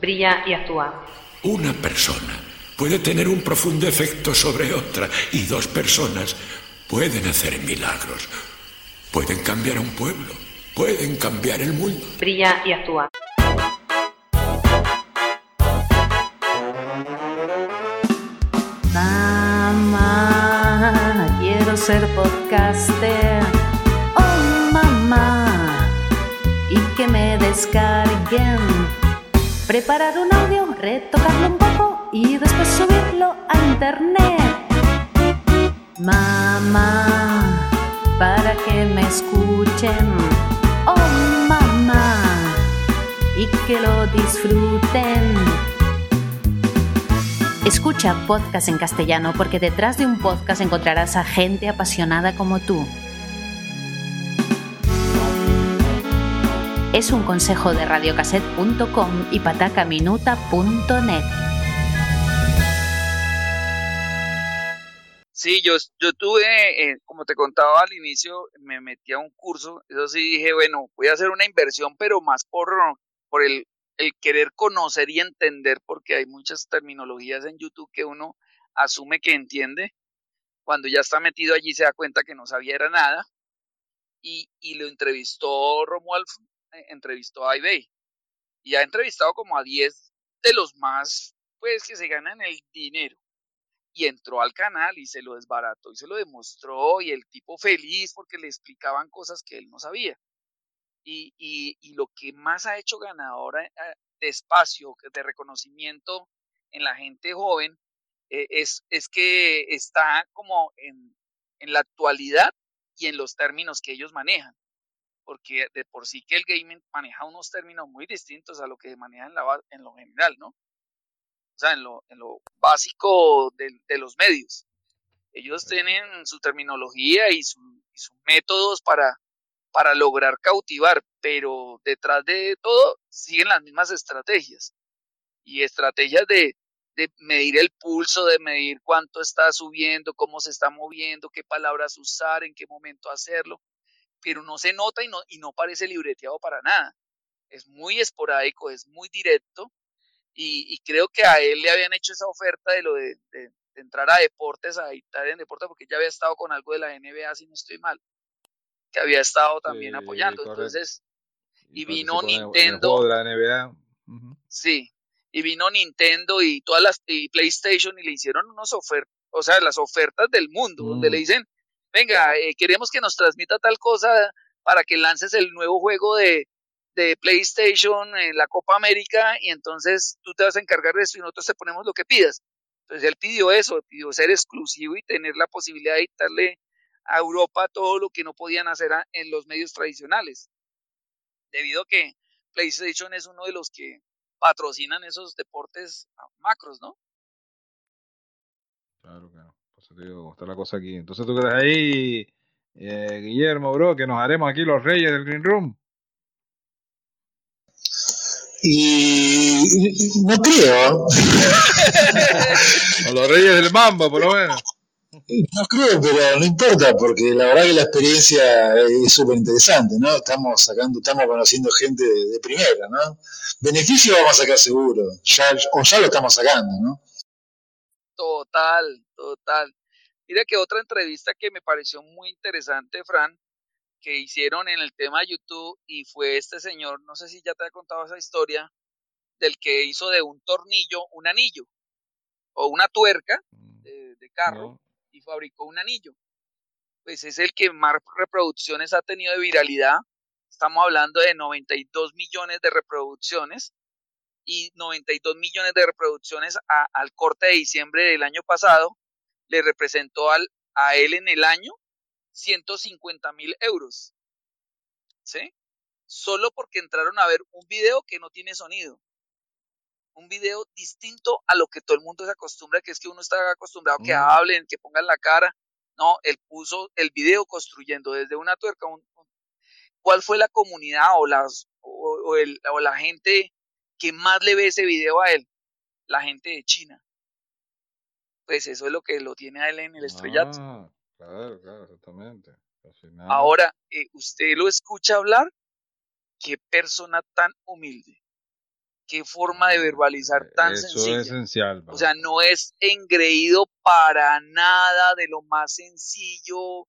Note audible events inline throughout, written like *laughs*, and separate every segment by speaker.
Speaker 1: Brilla y actúa.
Speaker 2: Una persona puede tener un profundo efecto sobre otra y dos personas pueden hacer milagros. Pueden cambiar a un pueblo, pueden cambiar el mundo.
Speaker 1: Brilla y actúa.
Speaker 3: Mamá, quiero ser podcaster. Oh, mamá, y que me descarguen. Preparar un audio, retocarlo un poco y después subirlo a internet. Mamá, para que me escuchen. Oh, mamá, y que lo disfruten. Escucha podcast en castellano porque detrás de un podcast encontrarás a gente apasionada como tú. Es un consejo de radiocassette.com y patacaminuta.net.
Speaker 4: Sí, yo, yo tuve, eh, como te contaba al inicio, me metí a un curso, eso sí dije, bueno, voy a hacer una inversión, pero más por, por el, el querer conocer y entender, porque hay muchas terminologías en YouTube que uno asume que entiende, cuando ya está metido allí se da cuenta que no sabía era nada, y, y lo entrevistó Romuald, entrevistó a eBay, y ha entrevistado como a 10 de los más, pues, que se ganan el dinero y entró al canal y se lo desbarató y se lo demostró y el tipo feliz porque le explicaban cosas que él no sabía. Y, y, y lo que más ha hecho ganadora eh, de espacio, de reconocimiento en la gente joven, eh, es, es que está como en, en la actualidad y en los términos que ellos manejan. Porque de por sí que el gaming maneja unos términos muy distintos a lo que maneja en, la, en lo general, ¿no? o sea, en lo, en lo básico de, de, los medios. Ellos tienen su terminología y, su, y sus métodos para, para lograr cautivar, pero detrás de todo siguen las mismas estrategias. Y estrategias de, de medir el pulso, de medir cuánto está subiendo, cómo se está moviendo, qué palabras usar, en qué momento hacerlo, pero no se nota y no, y no parece libreteado para nada. Es muy esporádico, es muy directo y, y, creo que a él le habían hecho esa oferta de lo de, de, de entrar a deportes, a editar en deportes, porque ya había estado con algo de la NBA, si no estoy mal, que había estado también sí, apoyando. Correcto. Entonces, y, y vino Nintendo.
Speaker 5: de la NBA. Uh -huh.
Speaker 4: Sí, y vino Nintendo y todas las y PlayStation y le hicieron unos ofertas, o sea, las ofertas del mundo, mm. donde le dicen, venga, eh, queremos que nos transmita tal cosa para que lances el nuevo juego de, PlayStation en la Copa América y entonces tú te vas a encargar de eso y nosotros te ponemos lo que pidas. Entonces él pidió eso, pidió ser exclusivo y tener la posibilidad de dictarle a Europa todo lo que no podían hacer en los medios tradicionales. Debido a que PlayStation es uno de los que patrocinan esos deportes macros, ¿no?
Speaker 5: Claro, te digo, está la cosa aquí. Entonces tú crees ahí, eh, Guillermo, bro, que nos haremos aquí los reyes del Green Room.
Speaker 6: Y no creo.
Speaker 5: o los Reyes del Mamba, por lo menos.
Speaker 6: No creo, pero no importa, porque la verdad que la experiencia es súper interesante, ¿no? Estamos sacando, estamos conociendo gente de, de, primera, ¿no? Beneficio vamos a sacar seguro, ya, o ya lo estamos sacando, ¿no?
Speaker 4: Total, total. Mira que otra entrevista que me pareció muy interesante, Fran, que hicieron en el tema YouTube y fue este señor, no sé si ya te he contado esa historia, del que hizo de un tornillo un anillo o una tuerca de, de carro no. y fabricó un anillo. Pues es el que más reproducciones ha tenido de viralidad. Estamos hablando de 92 millones de reproducciones y 92 millones de reproducciones a, al corte de diciembre del año pasado le representó al, a él en el año 150 mil euros. ¿Sí? Solo porque entraron a ver un video que no tiene sonido. Un video distinto a lo que todo el mundo se acostumbra, que es que uno está acostumbrado a que mm. hablen, que pongan la cara. No, él puso el video construyendo desde una tuerca. Un, un, ¿Cuál fue la comunidad o, las, o, o, el, o la gente que más le ve ese video a él? La gente de China. Pues eso es lo que lo tiene a él en el estrellato.
Speaker 5: Ah. Claro, claro, exactamente.
Speaker 4: Ahora, eh, usted lo escucha hablar, qué persona tan humilde, qué forma de verbalizar tan
Speaker 5: Eso
Speaker 4: sencilla.
Speaker 5: es esencial.
Speaker 4: O sea, no es engreído para nada de lo más sencillo,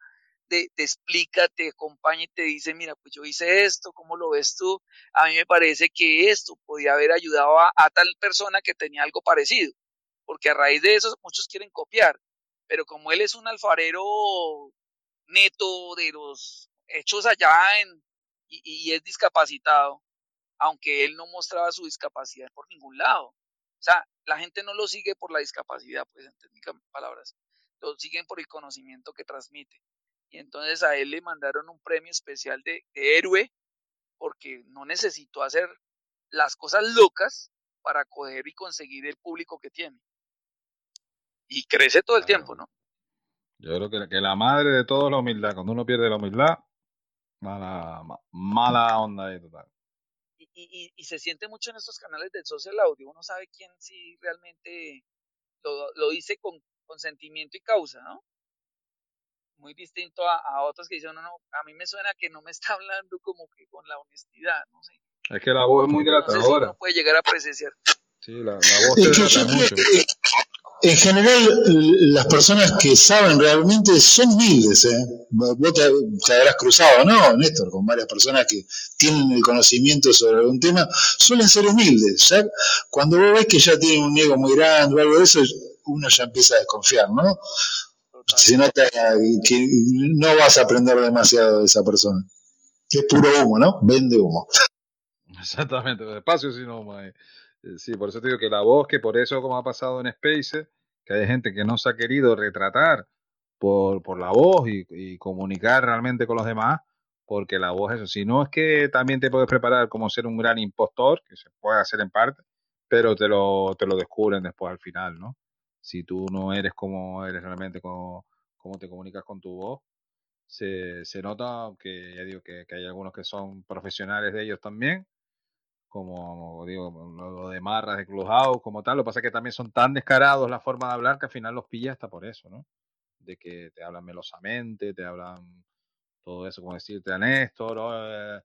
Speaker 4: de, te explica, te acompaña y te dice, mira, pues yo hice esto, ¿cómo lo ves tú? A mí me parece que esto podía haber ayudado a, tal persona que tenía algo parecido, porque a raíz de eso muchos quieren copiar, pero como él es un alfarero neto de los hechos allá y, y es discapacitado, aunque él no mostraba su discapacidad por ningún lado. O sea, la gente no lo sigue por la discapacidad, pues en técnicas palabras, lo siguen por el conocimiento que transmite. Y entonces a él le mandaron un premio especial de, de héroe porque no necesitó hacer las cosas locas para coger y conseguir el público que tiene. Y crece todo el
Speaker 5: Claro.
Speaker 4: tiempo, ¿no?
Speaker 5: Yo creo que, que la madre de todo es la humildad. Cuando uno pierde la humildad, mala, ma- mala onda ahí total.
Speaker 4: y, y- y- y se siente mucho en estos canales del social audio. Uno sabe quién sí realmente lo, lo dice con, con sentimiento y causa, ¿no? Muy distinto a, a otros que dicen, no, no, a mí me suena que no me está hablando como que con la honestidad, no sé.
Speaker 5: Es que la voz es muy
Speaker 4: No sé si
Speaker 5: delatadora.
Speaker 4: uno puede llegar a presenciar.
Speaker 5: Sí, la, la voz
Speaker 6: Es que
Speaker 5: mucho.
Speaker 6: que en general las personas que saben realmente son humildes. ¿eh? Vos te, te habrás cruzado, ¿no, Néstor? Con varias personas que tienen el conocimiento sobre algún tema, suelen ser humildes. ¿ya? Cuando vos ves que ya tienen un ego muy grande o algo de eso, uno ya empieza a desconfiar, ¿no? Se nota que no vas a aprender demasiado de esa persona. Es puro humo, ¿no? Vende humo.
Speaker 5: Exactamente, despacio si no, mae. Eh, Sí, por eso te digo que la voz, que por eso como ha pasado en Space, que hay gente que no se ha querido retratar por, por la voz y, y comunicar realmente con los demás, porque la voz eso, si no es que también te puedes preparar como ser un gran impostor, que se puede hacer en parte, pero te lo, te lo descubren después al final, ¿no? Si tú no eres como eres realmente, como, como te comunicas con tu voz, se, se nota que ya digo que, que hay algunos que son profesionales de ellos también, como digo, lo de Marras de Clubhouse, como tal. Lo que pasa es que también son tan descarados la forma de hablar que al final los pillas hasta por eso, ¿no? De que te hablan melosamente, te hablan todo eso, como decirte a Néstor,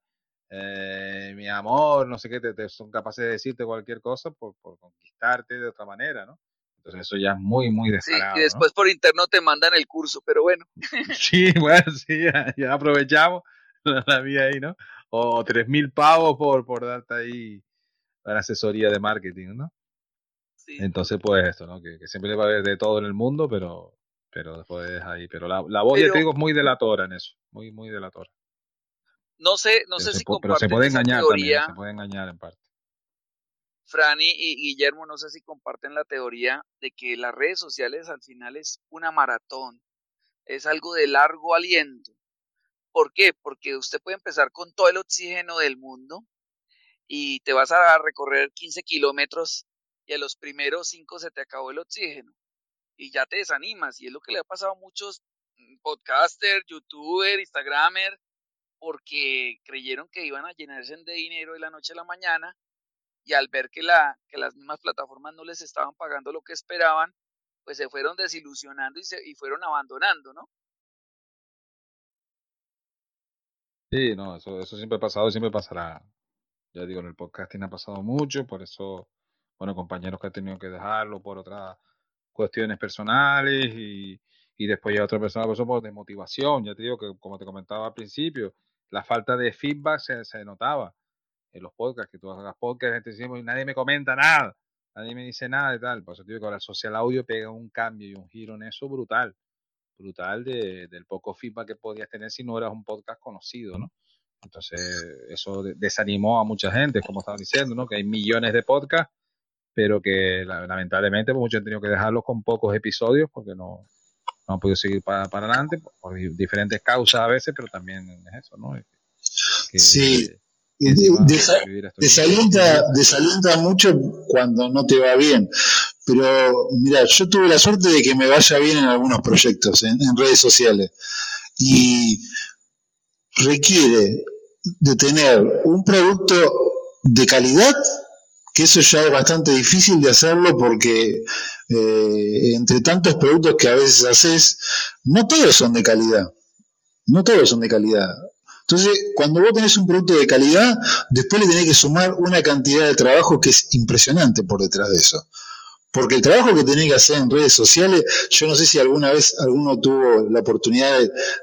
Speaker 5: eh, mi amor, no sé qué, te, te son capaces de decirte cualquier cosa por, por conquistarte de otra manera, ¿no? Entonces eso ya es muy, muy
Speaker 4: Sí,
Speaker 5: descarado,
Speaker 4: y
Speaker 5: ¿no?
Speaker 4: después por interno te mandan el curso, pero bueno, *laughs*
Speaker 5: Sí, bueno, sí, ya, ya aprovechamos *laughs* la, vía ahí, ¿no? O tres mil pavos por, por darte ahí la asesoría de marketing, ¿no?
Speaker 4: sí.
Speaker 5: Entonces, pues esto, ¿no? Que, que siempre va a haber de todo en el mundo, pero, pero después ahí. Pero la, la voz, ya
Speaker 4: Pero-
Speaker 5: te digo, es muy delatora en eso. Muy, muy delatora.
Speaker 4: No sé, no
Speaker 5: Pero
Speaker 4: sé si
Speaker 5: pu- pero se puede engañar
Speaker 4: teoría.
Speaker 5: también, se puede engañar en parte.
Speaker 4: Franny y Guillermo, no sé si comparten la teoría de que las redes sociales al final es una maratón, es algo de largo aliento. ¿Por qué? Porque usted puede empezar con todo el oxígeno del mundo y te vas a recorrer 15 kilómetros y a los primeros 5 se te acabó el oxígeno y ya te desanimas. Y es lo que le ha pasado a muchos mm, podcasters, youtubers, instagramers, porque creyeron que iban a llenarse de dinero de la noche a la mañana y al ver que, la, que las mismas plataformas no les estaban pagando lo que esperaban, pues se fueron desilusionando y, se, y fueron abandonando, ¿no?
Speaker 5: Sí, no, eso, eso siempre ha pasado y siempre pasará. Ya digo, en el podcasting ha pasado mucho, por eso, bueno, compañeros que han tenido que dejarlo por otras cuestiones personales y, y después ya otra persona, por eso por desmotivación. Ya te digo que, como te comentaba al principio, la falta de feedback se, se notaba en los podcasts, que tú hagas podcasts, la gente decimos, y nadie me comenta nada, nadie me dice nada y tal. Por eso digo que ahora el social audio pega un cambio y un giro en eso brutal, brutal de, del poco feedback que podías tener si no eras un podcast conocido, ¿no? Entonces, eso de- desanimó a mucha gente, como estaban diciendo, ¿no? Que hay millones de podcasts, pero que la- lamentablemente pues, muchos han tenido que dejarlos con pocos episodios porque no, no han podido seguir para, para adelante por di- diferentes causas a veces, pero también es eso, ¿no?
Speaker 6: Sí. Desa- desalienta, desalienta mucho cuando no te va bien. Pero mira, yo tuve la suerte de que me vaya bien en algunos proyectos, en, en redes sociales. Y requiere de tener un producto de calidad, que eso ya es bastante difícil de hacerlo porque eh, entre tantos productos que a veces haces, no todos son de calidad. No todos son de calidad. Entonces, cuando vos tenés un producto de calidad, después le tenés que sumar una cantidad de trabajo que es impresionante por detrás de eso. Porque el trabajo que tenés que hacer en redes sociales, yo no sé si alguna vez alguno tuvo la oportunidad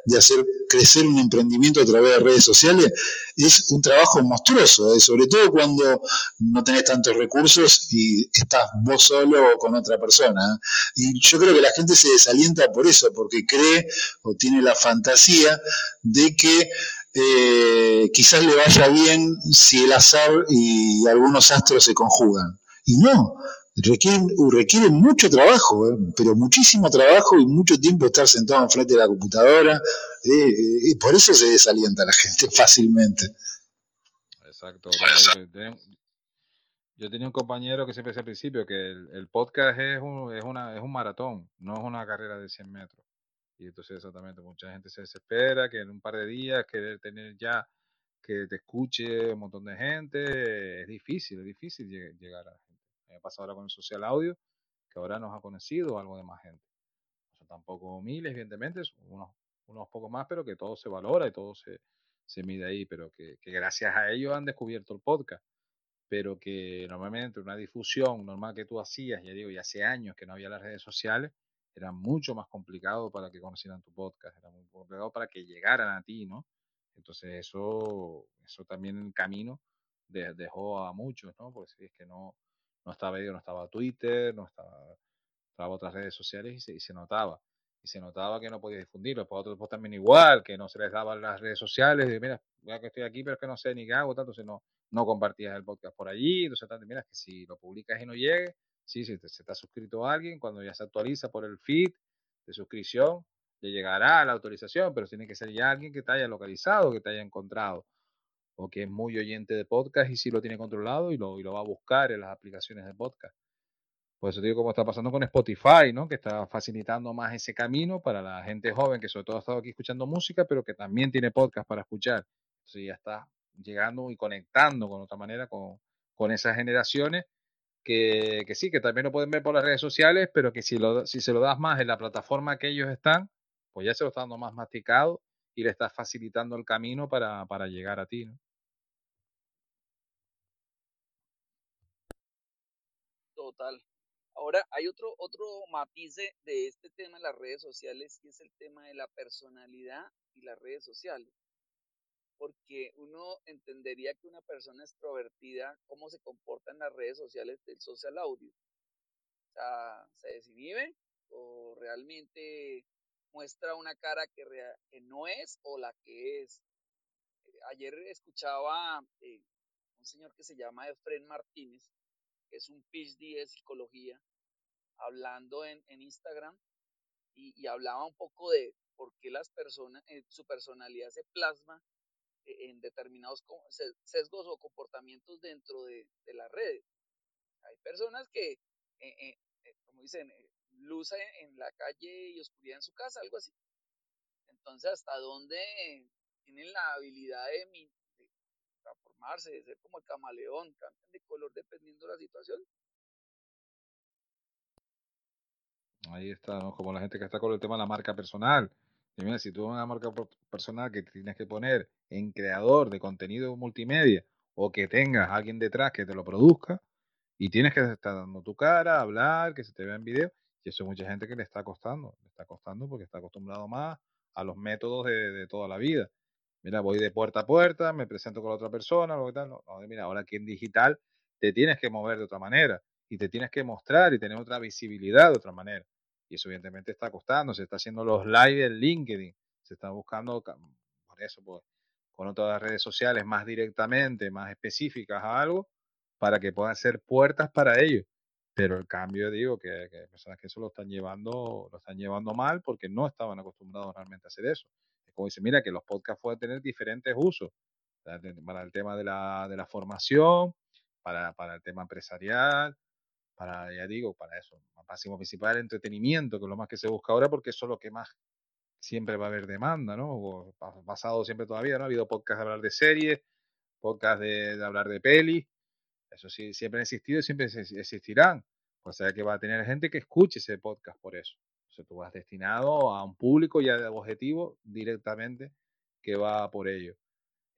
Speaker 6: de, hacer crecer un emprendimiento a través de redes sociales, es un trabajo monstruoso, ¿eh? sobre todo cuando no tenés tantos recursos y estás vos solo o con otra persona. ¿eh? Y yo creo que la gente se desalienta por eso, porque cree o tiene la fantasía de que eh, quizás le vaya bien si el azar y algunos astros se conjugan. Y no, requiere, requiere mucho trabajo, ¿eh? pero muchísimo trabajo y mucho tiempo estar sentado enfrente de la computadora, eh, y por eso se desalienta la *laughs* gente fácilmente.
Speaker 5: Exacto. Yo tenía un compañero que siempre decía al principio que el, podcast es un, es, una, es un maratón, no es una carrera de 100 metros. Y entonces exactamente, mucha gente se desespera que en un par de días querer tener ya que te escuche un montón de gente, es difícil, es difícil llegar a la gente. Me pasa ahora con el social audio, que ahora nos ha conocido algo de más gente. No son tampoco miles, evidentemente, unos, unos pocos más, pero que todo se valora y todo se, se mide ahí, pero que, que gracias a ellos han descubierto el podcast pero que normalmente una difusión normal que tú hacías, ya digo, ya hace años que no había las redes sociales, era mucho más complicado para que conocieran tu podcast, era muy complicado para que llegaran a ti, ¿no? Entonces eso, eso también en camino dejó a muchos, ¿no? Porque si es que no, no estaba no estaba Twitter, no estaba, otras redes sociales y se, notaba. Y se notaba que no podía difundirlo. Para otros pues, también igual, que no se les daban las redes sociales, y mira, ya que estoy aquí, pero es que no sé ni qué hago, tanto, si no, no compartías el podcast por allí, entonces mira, que si lo publicas y no llegue, Sí, si se está suscrito a alguien, cuando ya se actualiza por el feed de suscripción, le llegará la autorización, pero tiene que ser ya alguien que te haya localizado, que te haya encontrado, o que es muy oyente de podcast y sí lo tiene controlado y lo, y lo va a buscar en las aplicaciones de podcast. Por eso digo, como está pasando con Spotify, ¿no? Que está facilitando más ese camino para la gente joven que sobre todo ha estado aquí escuchando música, pero que también tiene podcast para escuchar. Entonces ya está llegando y conectando con otra manera con, con esas generaciones que, que, sí, que también lo pueden ver por las redes sociales, pero que si, lo, si se lo das más en la plataforma que ellos están, pues ya se lo está dando más masticado y le estás facilitando el camino para, para llegar a ti, ¿no?
Speaker 4: Total. Ahora hay otro, otro matiz de este tema de las redes sociales y es el tema de la personalidad y las redes sociales porque uno entendería que una persona extrovertida, cómo se comporta en las redes sociales del social audio. O sea, ¿se desinhibe o realmente muestra una cara que, no es o la que es? Eh, ayer escuchaba eh, un señor que se llama Efren Martínez, que es un PhD de psicología, hablando en, Instagram y, hablaba un poco de por qué las personas, eh, su personalidad se plasma en determinados sesgos o comportamientos dentro de, de las redes. Hay personas que, eh, eh, eh, como dicen, luz en la calle y oscuridad en su casa, algo así. Entonces, ¿hasta dónde tienen la habilidad de, transformarse, de ser como el camaleón, cambian de color dependiendo de la situación?
Speaker 5: Ahí está, como la gente que está con el tema de la marca personal. Mira, si tú una marca personal que tienes que poner en creador de contenido multimedia o que tengas alguien detrás que te lo produzca y tienes que estar dando tu cara, hablar, que se te vea en video, y eso es mucha gente que le está costando, le está costando porque está acostumbrado más a los métodos de, toda la vida. Mira, voy de puerta a puerta, me presento con la otra persona, lo que tal. Mira, ahora aquí en digital te tienes que mover de otra manera y te tienes que mostrar y tener otra visibilidad de otra manera. Y eso evidentemente está costando, se está haciendo los live en LinkedIn, se está buscando, por eso, pues, con otras redes sociales más directamente, más específicas a algo, para que puedan ser puertas para ellos. Pero el cambio, digo, que, que personas que eso lo están llevando, lo están llevando mal porque no estaban acostumbrados realmente a hacer eso. Es como dice, mira, que los podcasts pueden tener diferentes usos. Para el tema de la, de la formación, para, para el tema empresarial, para, ya digo, para eso, máximo principal, entretenimiento, que es lo más que se busca ahora, porque eso es lo que más siempre va a haber demanda, ¿no? pasado siempre todavía, ¿no? Ha habido podcast de hablar de series, podcast de, hablar de peli, eso sí, siempre ha existido y siempre existirán. O sea que va a tener gente que escuche ese podcast por eso. O sea, tú vas destinado a un público ya de objetivo directamente que va por ello.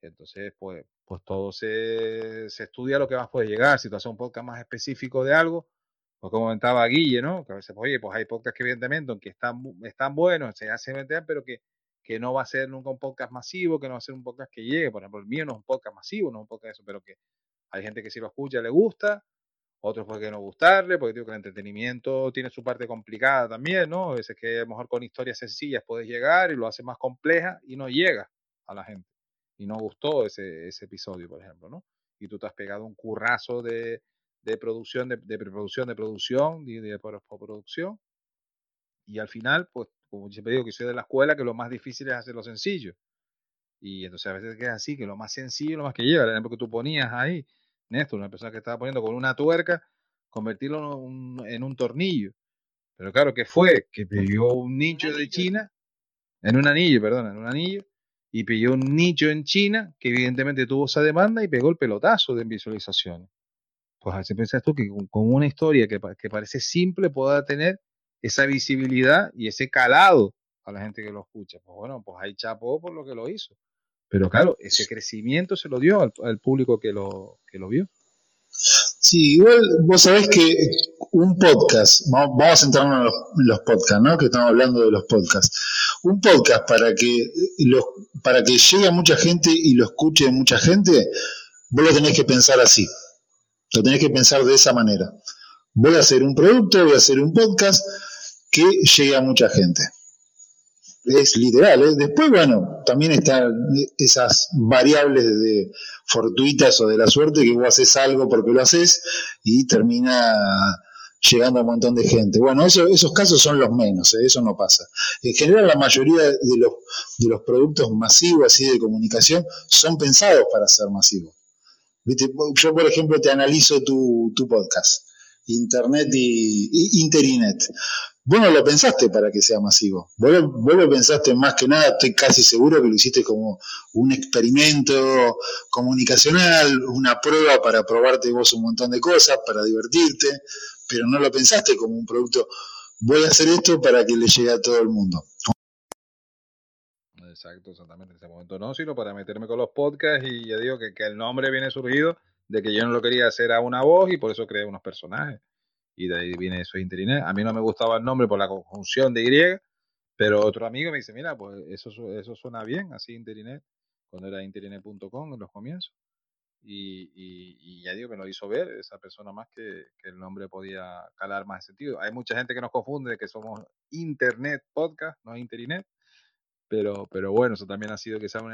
Speaker 5: Entonces, pues, pues todo se, se estudia lo que más puede llegar. Si tú haces un podcast más específico de algo, pues como comentaba Guille, ¿no? Que a veces, oye, pues hay podcasts que evidentemente, aunque están, están buenos, se hacen pero que, que no va a ser nunca un podcast masivo, que no va a ser un podcast que llegue. Por ejemplo, el mío no es un podcast masivo, no es un podcast eso, pero que hay gente que si lo escucha le gusta, otros puede no gustarle, porque digo que el entretenimiento tiene su parte complicada también, ¿no? A veces que a lo mejor con historias sencillas puedes llegar y lo hace más compleja y no llega a la gente y no gustó ese, ese episodio, por ejemplo, ¿no? Y tú te has pegado un currazo de, de producción, de, de, preproducción, de producción y de, postproducción. Y al final, pues, como siempre digo que soy de la escuela, que lo más difícil es hacer lo sencillo. Y entonces a veces queda así, que lo más sencillo, lo más que llega. El ejemplo que tú ponías ahí, Néstor, una persona que estaba poniendo con una tuerca, convertirlo en un, tornillo. Pero claro, ¿qué fue? Que pidió un nicho de China, en un anillo, perdón, en un anillo, y pilló un nicho en China que evidentemente tuvo esa demanda y pegó el pelotazo de visualizaciones. Pues así piensas tú que con, una historia que, que, parece simple pueda tener esa visibilidad y ese calado a la gente que lo escucha. Pues bueno, pues ahí chapó por lo que lo hizo. Pero claro, ese crecimiento se lo dio al, público que lo, que lo vio.
Speaker 6: Sí, igual vos sabés que un podcast, vamos, a centrarnos en los, los podcasts, ¿no? Que estamos hablando de los podcasts un podcast para que, lo, para que llegue a mucha gente y lo escuche mucha gente, vos lo tenés que pensar así. Lo tenés que pensar de esa manera. Voy a hacer un producto, voy a hacer un podcast que llegue a mucha gente. Es literal. ¿eh? Después, bueno, también están esas variables de fortuitas o de la suerte que vos haces algo porque lo haces y termina llegando a un montón de gente. Bueno, esos casos son los menos, ¿eh? eso no pasa. En general, la mayoría de los, productos masivos así de comunicación son pensados para ser masivos. Yo, por ejemplo, te analizo tu, tu podcast, Internet y, Interinet. Vos no lo pensaste para que sea masivo. Vos vos lo, pensaste más que nada, estoy casi seguro que lo hiciste como un experimento comunicacional, una prueba para probarte vos un montón de cosas, para divertirte pero no lo pensaste como un producto, voy a hacer esto para que le llegue a todo el mundo.
Speaker 5: Exacto, exactamente, en ese momento no, sino para meterme con los podcasts y ya digo que, que el nombre viene surgido de que yo no lo quería hacer a una voz y por eso creé unos personajes. Y de ahí viene eso Interinet. A mí no me gustaba el nombre por la conjunción de Y, pero otro amigo me dice, mira, pues eso, eso suena bien, así Interinet, cuando era interinet.com en los comienzos. Y, ya digo que nos hizo ver esa persona más que, el nombre podía calar más sentido. Hay mucha gente que nos confunde de que somos Internet Podcast, no Internet, pero, pero bueno, eso también ha sido que sea un,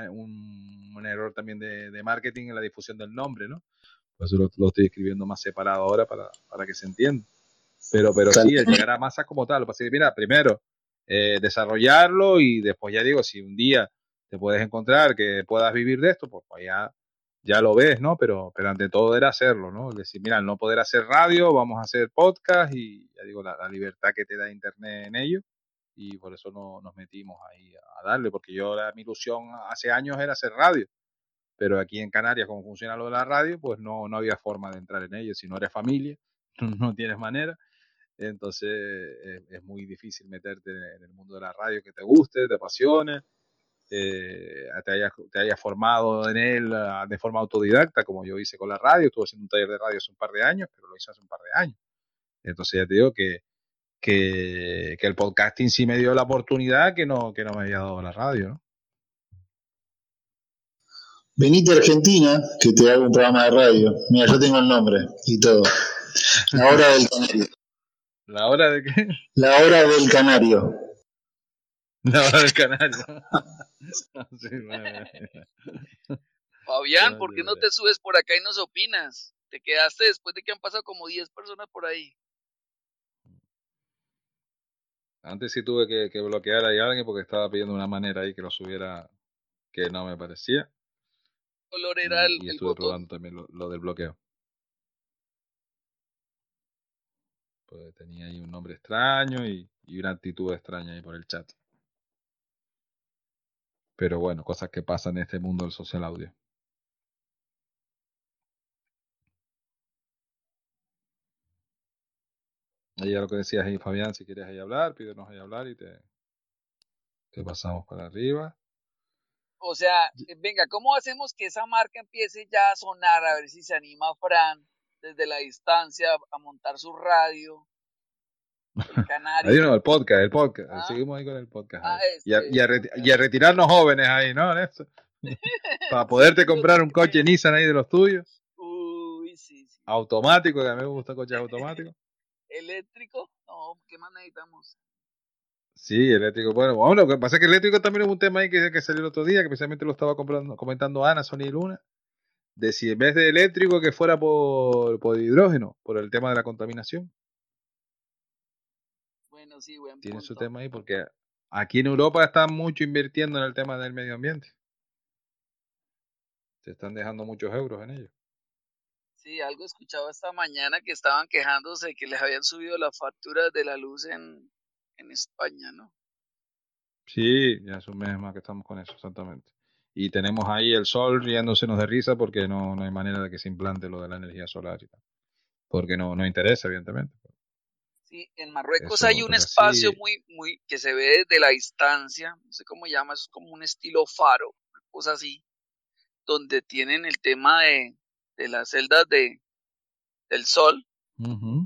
Speaker 5: un, error también de, marketing en la difusión del nombre, ¿no? Por eso lo, estoy escribiendo más separado ahora para, para que se entienda. Pero, pero sí, el llegar a masa como tal, lo que mira, primero, eh, desarrollarlo y después ya digo, si un día te puedes encontrar que puedas vivir de esto, pues, pues ya ya lo ves, ¿no? Pero, pero ante todo era hacerlo, ¿no? Es decir, mira, no poder hacer radio, vamos a hacer podcast y ya digo, la, libertad que te da Internet en ello. Y por eso no, nos metimos ahí a darle, porque yo, la, mi ilusión hace años era hacer radio. Pero aquí en Canarias, como funciona lo de la radio, pues no, no había forma de entrar en ello. Si no eres familia, *laughs* no tienes manera. Entonces es, muy difícil meterte en el mundo de la radio que te guste, te apasione eh, te, hayas, te haya formado en él ah, de forma autodidacta, como yo hice con la radio. Estuve haciendo un taller de radio hace un par de años, pero lo hice hace un par de años. Entonces ya te digo que, que, el podcasting sí me dio la oportunidad que no, que no me había dado la radio. ¿no?
Speaker 6: Venite a Argentina, que te hago un programa de radio. Mira, yo tengo el nombre y todo. La hora del canario.
Speaker 5: ¿La hora de qué?
Speaker 6: La hora del canario.
Speaker 5: Hora del canario.
Speaker 4: Fabián, ¿por qué no te subes por acá y nos opinas? Te quedaste después de que han pasado como 10 personas por ahí.
Speaker 5: Antes sí tuve que, bloquear a alguien porque estaba pidiendo una manera ahí que lo subiera que no me parecía.
Speaker 4: color era el,
Speaker 5: y estuve probando también lo, del bloqueo. Pues tenía ahí un nombre extraño y, y una actitud extraña ahí por el chat. Pero bueno, cosas que pasan en este mundo del social audio. Ahí lo que decías ahí, Fabián, si quieres ahí hablar, pídenos ahí hablar y te, te pasamos para arriba.
Speaker 4: O sea, eh, venga, ¿cómo hacemos que esa marca empiece ya a sonar? A ver si se anima Fran desde la distancia a montar su radio.
Speaker 5: No, el podcast, el podcast.
Speaker 4: Ah.
Speaker 5: Seguimos ahí con el podcast.
Speaker 4: Ah,
Speaker 5: ahí. y, a,
Speaker 4: este,
Speaker 5: y a reti- y a retirarnos jóvenes ahí, ¿no? *laughs* Para poderte comprar un coche Nissan ahí de los tuyos,
Speaker 4: Uy, sí, sí.
Speaker 5: automático, que a mí me gusta coches *laughs* automáticos.
Speaker 4: ¿Eléctrico? No, ¿qué más necesitamos?
Speaker 5: Sí, eléctrico. Bueno, bueno, lo que pasa es que eléctrico también es un tema ahí que, que salió el otro día, que precisamente lo estaba comprando, comentando Ana, Sony y Luna, de si en vez de eléctrico que fuera por, por hidrógeno, por el tema de la contaminación.
Speaker 4: Bueno, sí, buen
Speaker 5: Tiene su tema ahí porque aquí en Europa están mucho invirtiendo en el tema del medio ambiente. Se están dejando muchos euros en ello.
Speaker 4: Sí, algo escuchaba esta mañana que estaban quejándose de que les habían subido las facturas de la luz en, en España, ¿no?
Speaker 5: Sí, ya es un mes más que estamos con eso, exactamente. Y tenemos ahí el sol riéndosenos de risa porque no, no hay manera de que se implante lo de la energía solar y tal. Porque no, no interesa, evidentemente.
Speaker 4: Sí, en Marruecos
Speaker 5: Eso,
Speaker 4: hay un espacio
Speaker 5: sí.
Speaker 4: muy, muy, que se ve desde la distancia, no sé cómo llama, es como un estilo faro, una cosa así, donde tienen el tema de, de las celdas de, del sol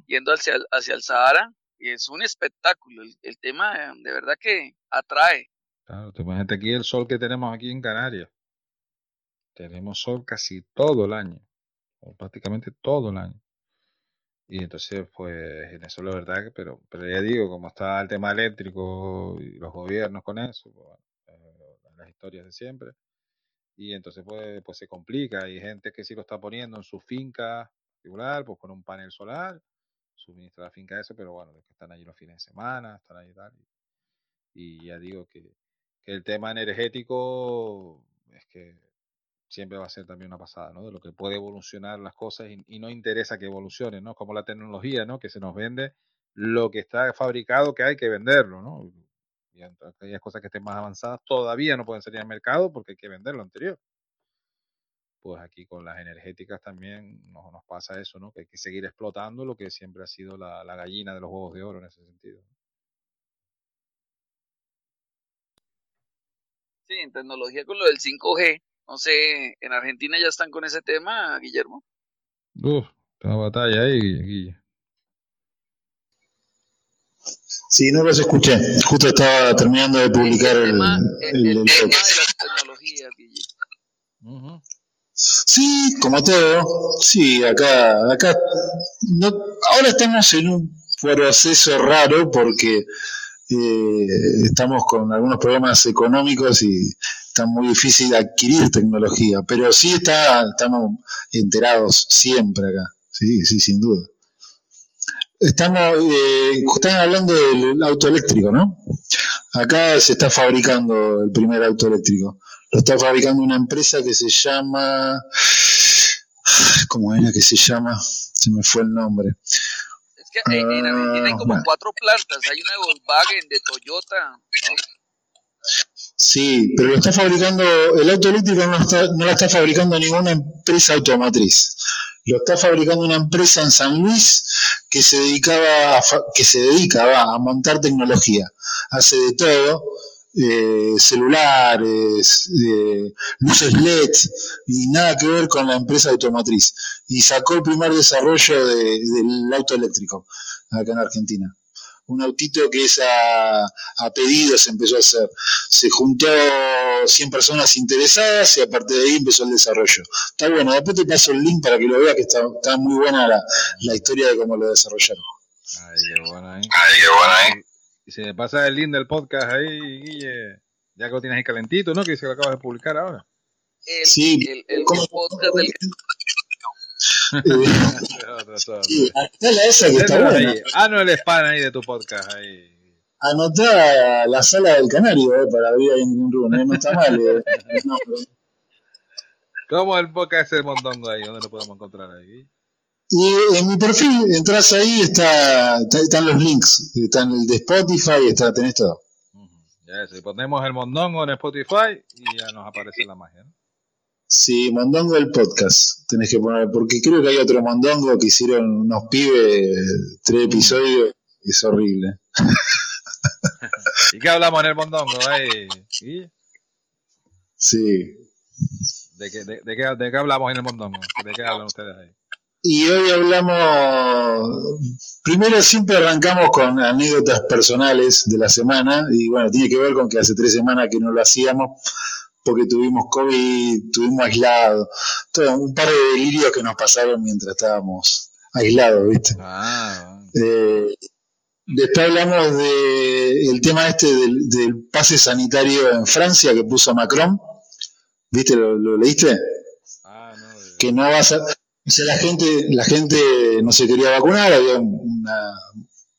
Speaker 4: yendo hacia, el- hacia el Sahara, y es un espectáculo, el, el tema de verdad que atrae.
Speaker 5: Claro, imagínate aquí el sol que tenemos aquí en Canarias. Tenemos sol casi todo el año, o prácticamente todo el año. Y entonces, pues, en eso la verdad que, pero, pero ya digo, como está el tema eléctrico y los gobiernos con eso, pues, eh, las historias de siempre. Y entonces, pues, pues se complica. Hay gente que sí lo está poniendo en su finca particular, pues con un panel solar, suministra la finca eso, pero bueno, los que están allí los fines de semana, están y tal. Y ya digo que, que el tema energético es que siempre va a ser también una pasada, ¿no? De lo que puede evolucionar las cosas y, y no interesa que evolucionen, ¿no? Como la tecnología, ¿no? Que se nos vende lo que está fabricado que hay que venderlo, ¿no? Y aquellas cosas que estén más avanzadas todavía no pueden salir al mercado porque hay que vender lo anterior. Pues aquí con las energéticas también nos, nos pasa eso, ¿no? Que hay que seguir explotando lo que siempre ha sido la gallina de los huevos de oro en ese sentido.
Speaker 4: Sí, en tecnología con lo del 5G, no sé, en Argentina ya están con ese tema, Guillermo.
Speaker 5: Uf, una batalla ahí, Guille.
Speaker 6: Sí, no los escuché. Justo estaba terminando de publicar el,
Speaker 4: tema, el,
Speaker 6: el-
Speaker 4: el
Speaker 6: el
Speaker 4: tema de las tecnologías, Guille.
Speaker 6: Sí, como todo. Sí, acá, acá. No, ahora estamos en un proceso raro porque eh, estamos con algunos problemas económicos y está muy difícil adquirir tecnología, pero sí está, estamos enterados siempre acá. Sí, sí, sin duda. Estamos, eh, están hablando del auto eléctrico, ¿no? Acá se está fabricando el primer auto eléctrico. Lo está fabricando una empresa que se llama. *sighs* ¿Cómo era que se llama? Se me fue el nombre.
Speaker 4: Es que en, en Argentina hay como
Speaker 6: bueno.
Speaker 4: cuatro plantas, hay una de Volkswagen, de Toyota, ¿no?
Speaker 6: Sí, pero lo está fabricando. El auto eléctrico no, está, no lo está fabricando ninguna empresa automotriz. Lo está fabricando una empresa en San Luis que se dedicaba a, que se dedicaba a montar tecnología. Hace de todo. eh, celulares, eh, luces LED y nada que ver con la empresa automotriz. Y sacó el primer desarrollo de- del auto eléctrico acá en Argentina. Un autito que es a, a pedido se empezó a hacer. Se juntó 100 personas interesadas y a partir de ahí empezó el desarrollo. Está bueno, después te paso el link para que lo veas, que está, está muy buena la, la historia de cómo lo desarrollaron.
Speaker 5: Ay, qué bueno ahí. Ay, qué bueno ahí. Y si me pasa el link del podcast ahí, Guille, ya que lo tienes ahí calentito, ¿no? Que se lo acabas de publicar ahora.
Speaker 4: El,
Speaker 6: Sí,
Speaker 4: el, el
Speaker 6: ¿cómo-
Speaker 4: podcast del
Speaker 6: Eh,
Speaker 5: cosa. *laughs*
Speaker 6: sí, anotá la esa que está
Speaker 5: Mételo
Speaker 6: buena.
Speaker 5: ahí. Ah, no, el spam ahí de tu podcast ahí.
Speaker 6: Anotá la sala del canario eh, para ahí en un run, eh, no está mal. eh, *laughs* nombre.
Speaker 5: ¿Cómo el podcast de Mondongo ahí? ¿Dónde lo podemos encontrar ahí?
Speaker 6: Y en mi perfil entras ahí, está, está- están los links, están el de Spotify, está, tenés todo.
Speaker 5: Ujú. Ya eso, y ponemos el Mondongo en Spotify y ya nos aparece la magia, ¿no?
Speaker 6: Sí, Mondongo el podcast, tenés que poner, porque creo que hay otro Mondongo que hicieron unos pibes, tres episodios, es horrible.
Speaker 5: ¿Y qué hablamos en el Mondongo ahí? Guille?
Speaker 6: Sí.
Speaker 5: ¿De qué, de, de qué, de qué hablamos en el mundo? ¿De qué hablan ustedes ahí?
Speaker 6: Y hoy hablamos, primero siempre arrancamos con anécdotas personales de la semana, y bueno, tiene que ver con que hace tres semanas que no lo hacíamos, porque tuvimos COVID, tuvimos aislados, todo, un par de delirios que nos pasaron mientras estábamos aislados, ¿viste?
Speaker 5: Ah,
Speaker 6: Eh, después hablamos del el tema este del, del pase sanitario en Francia que puso Macron, ¿viste? ¿Lo, lo leíste?
Speaker 5: ah, no. de-
Speaker 6: que no va a ser, o sea, la gente, la gente no se quería vacunar, había una,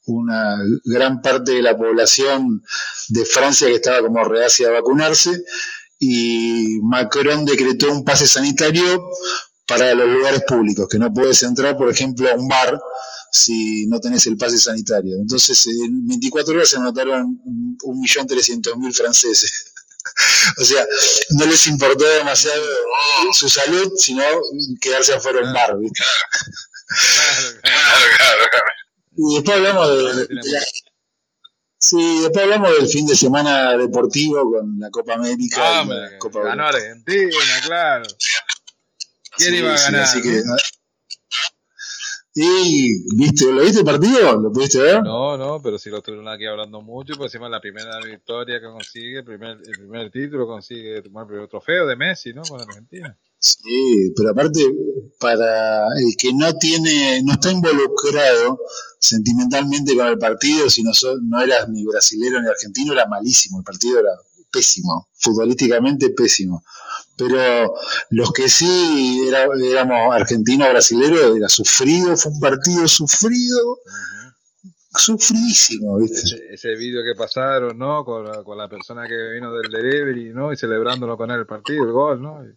Speaker 6: una gran parte de la población de Francia que estaba como reacia a vacunarse y Macron decretó un pase sanitario para los lugares públicos, que no puedes entrar, por ejemplo, a un bar si no tenés el pase sanitario. Entonces, en 24 horas se anotaron 1.300.000 franceses. *laughs* O sea, no les importó demasiado su salud, sino quedarse afuera bar. ¿viste?
Speaker 5: Claro, claro.
Speaker 6: Y después hablamos de, de la- sí, después hablamos del fin de semana deportivo con la Copa América
Speaker 5: Ah,
Speaker 6: y la Copa
Speaker 5: ganó. Argentina, claro. ¿Quién
Speaker 6: Sí,
Speaker 5: iba a
Speaker 6: sí,
Speaker 5: ganar?
Speaker 6: así que,
Speaker 5: no?
Speaker 6: y, ¿viste? ¿Lo viste el partido? ¿Lo pudiste ver?
Speaker 5: No, no, pero sí lo estuvieron aquí hablando mucho, y por encima la primera victoria que consigue, el primer, el primer título consigue el primer trofeo de Messi, ¿no? Con Argentina.
Speaker 6: Sí, pero aparte, para el que no tiene, no está involucrado sentimentalmente con el partido, si no, no eras ni brasilero ni argentino, era malísimo, el partido era pésimo, futbolísticamente pésimo. Pero los que sí era- éramos argentinos brasileros, era sufrido, fue un partido sufrido, sufridísimo, ¿viste?
Speaker 5: Ese, ese vídeo que pasaron, ¿no? Con la, con la persona que vino del delivery, ¿no? Y celebrándolo con él el partido, el gol, ¿no? Y-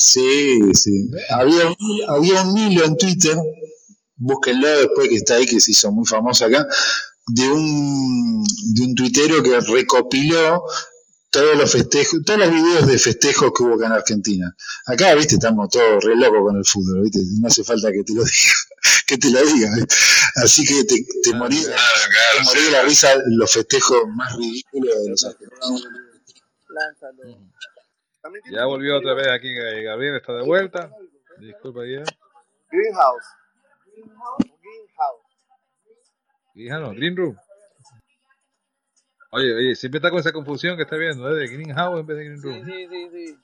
Speaker 6: Sí, sí. Había, un- había un hilo en Twitter, búsquenlo después que está ahí, que se hizo muy famoso acá, de un, de un tuitero que recopiló todos los festejos, todos los videos de festejos que hubo acá en Argentina. Acá, viste, estamos todos re locos con el fútbol, viste, no hace falta que te lo *laughs* diga, que te lo diga. ¿viste? Así que te, te morí, te morí de la risa los festejos más ridículos de los argentinos.
Speaker 7: Lánzalo.
Speaker 5: Ya volvió otra vez aquí, Gabriel está de vuelta. Disculpa, ya.
Speaker 7: Greenhouse. Greenhouse.
Speaker 5: Hija, no, Green Room. Oye, oye, siempre está con esa confusión que está viendo, ¿eh? De Greenhouse en vez de Green Room.
Speaker 4: sí, sí, sí.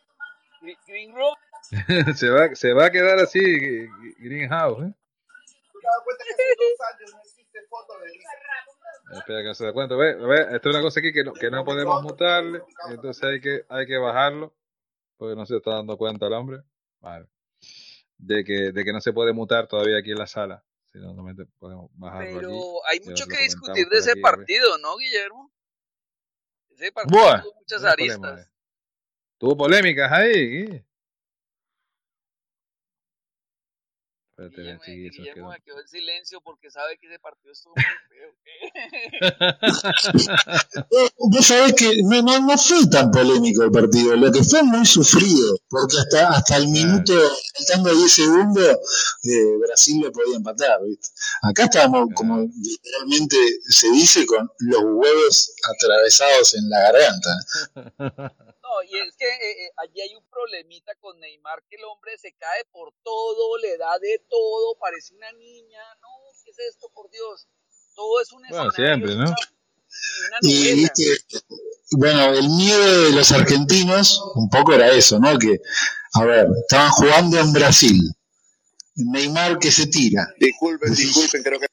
Speaker 4: Gre- Green Room. *laughs*
Speaker 5: se, va, se va a quedar así, Greenhouse, ¿eh?
Speaker 7: ¿Te has dado cuenta que hace dos años no existe foto de Lisa?
Speaker 5: Espera que no se da cuenta. Ve, ve, esto es una cosa aquí que no, que no podemos mutarle, entonces hay que, hay que bajarlo, porque no se está dando cuenta el hombre. Vale. De que, de que no se puede mutar todavía aquí en la sala. Si no, solamente podemos bajarlo aquí.
Speaker 4: Pero hay mucho que discutir de ese
Speaker 5: aquí,
Speaker 4: partido, ¿no, Guillermo? Ese partido
Speaker 5: Buah,
Speaker 4: tuvo muchas aristas.
Speaker 5: polémica. Tuvo polémicas ahí. Gui. Espérate,
Speaker 4: Guillermo,
Speaker 5: sí, eso
Speaker 4: Guillermo
Speaker 5: quedó.
Speaker 4: me quedó en silencio porque sabe que ese partido estuvo muy feo. *laughs*
Speaker 6: Vos sabés que no, no, no fue tan polémico el partido, lo que fue muy sufrido, porque hasta, hasta el minuto, faltando 10 segundos, eh, Brasil lo podía empatar, ¿viste? Acá estábamos, como literalmente se dice, con los huevos atravesados en la garganta. *laughs*
Speaker 4: No, y es que eh, eh, allí hay un problemita con Neymar, que el hombre se cae por todo, le da de todo, parece una niña. No, ¿qué es esto, por Dios? Todo es un
Speaker 5: Bueno,
Speaker 4: escenario,
Speaker 5: siempre, ¿no?
Speaker 4: y
Speaker 6: bueno, el miedo de los argentinos un poco era eso, ¿no? Que, a ver, estaban jugando en Brasil. Neymar que se tira.
Speaker 7: Disculpen, disculpen, creo que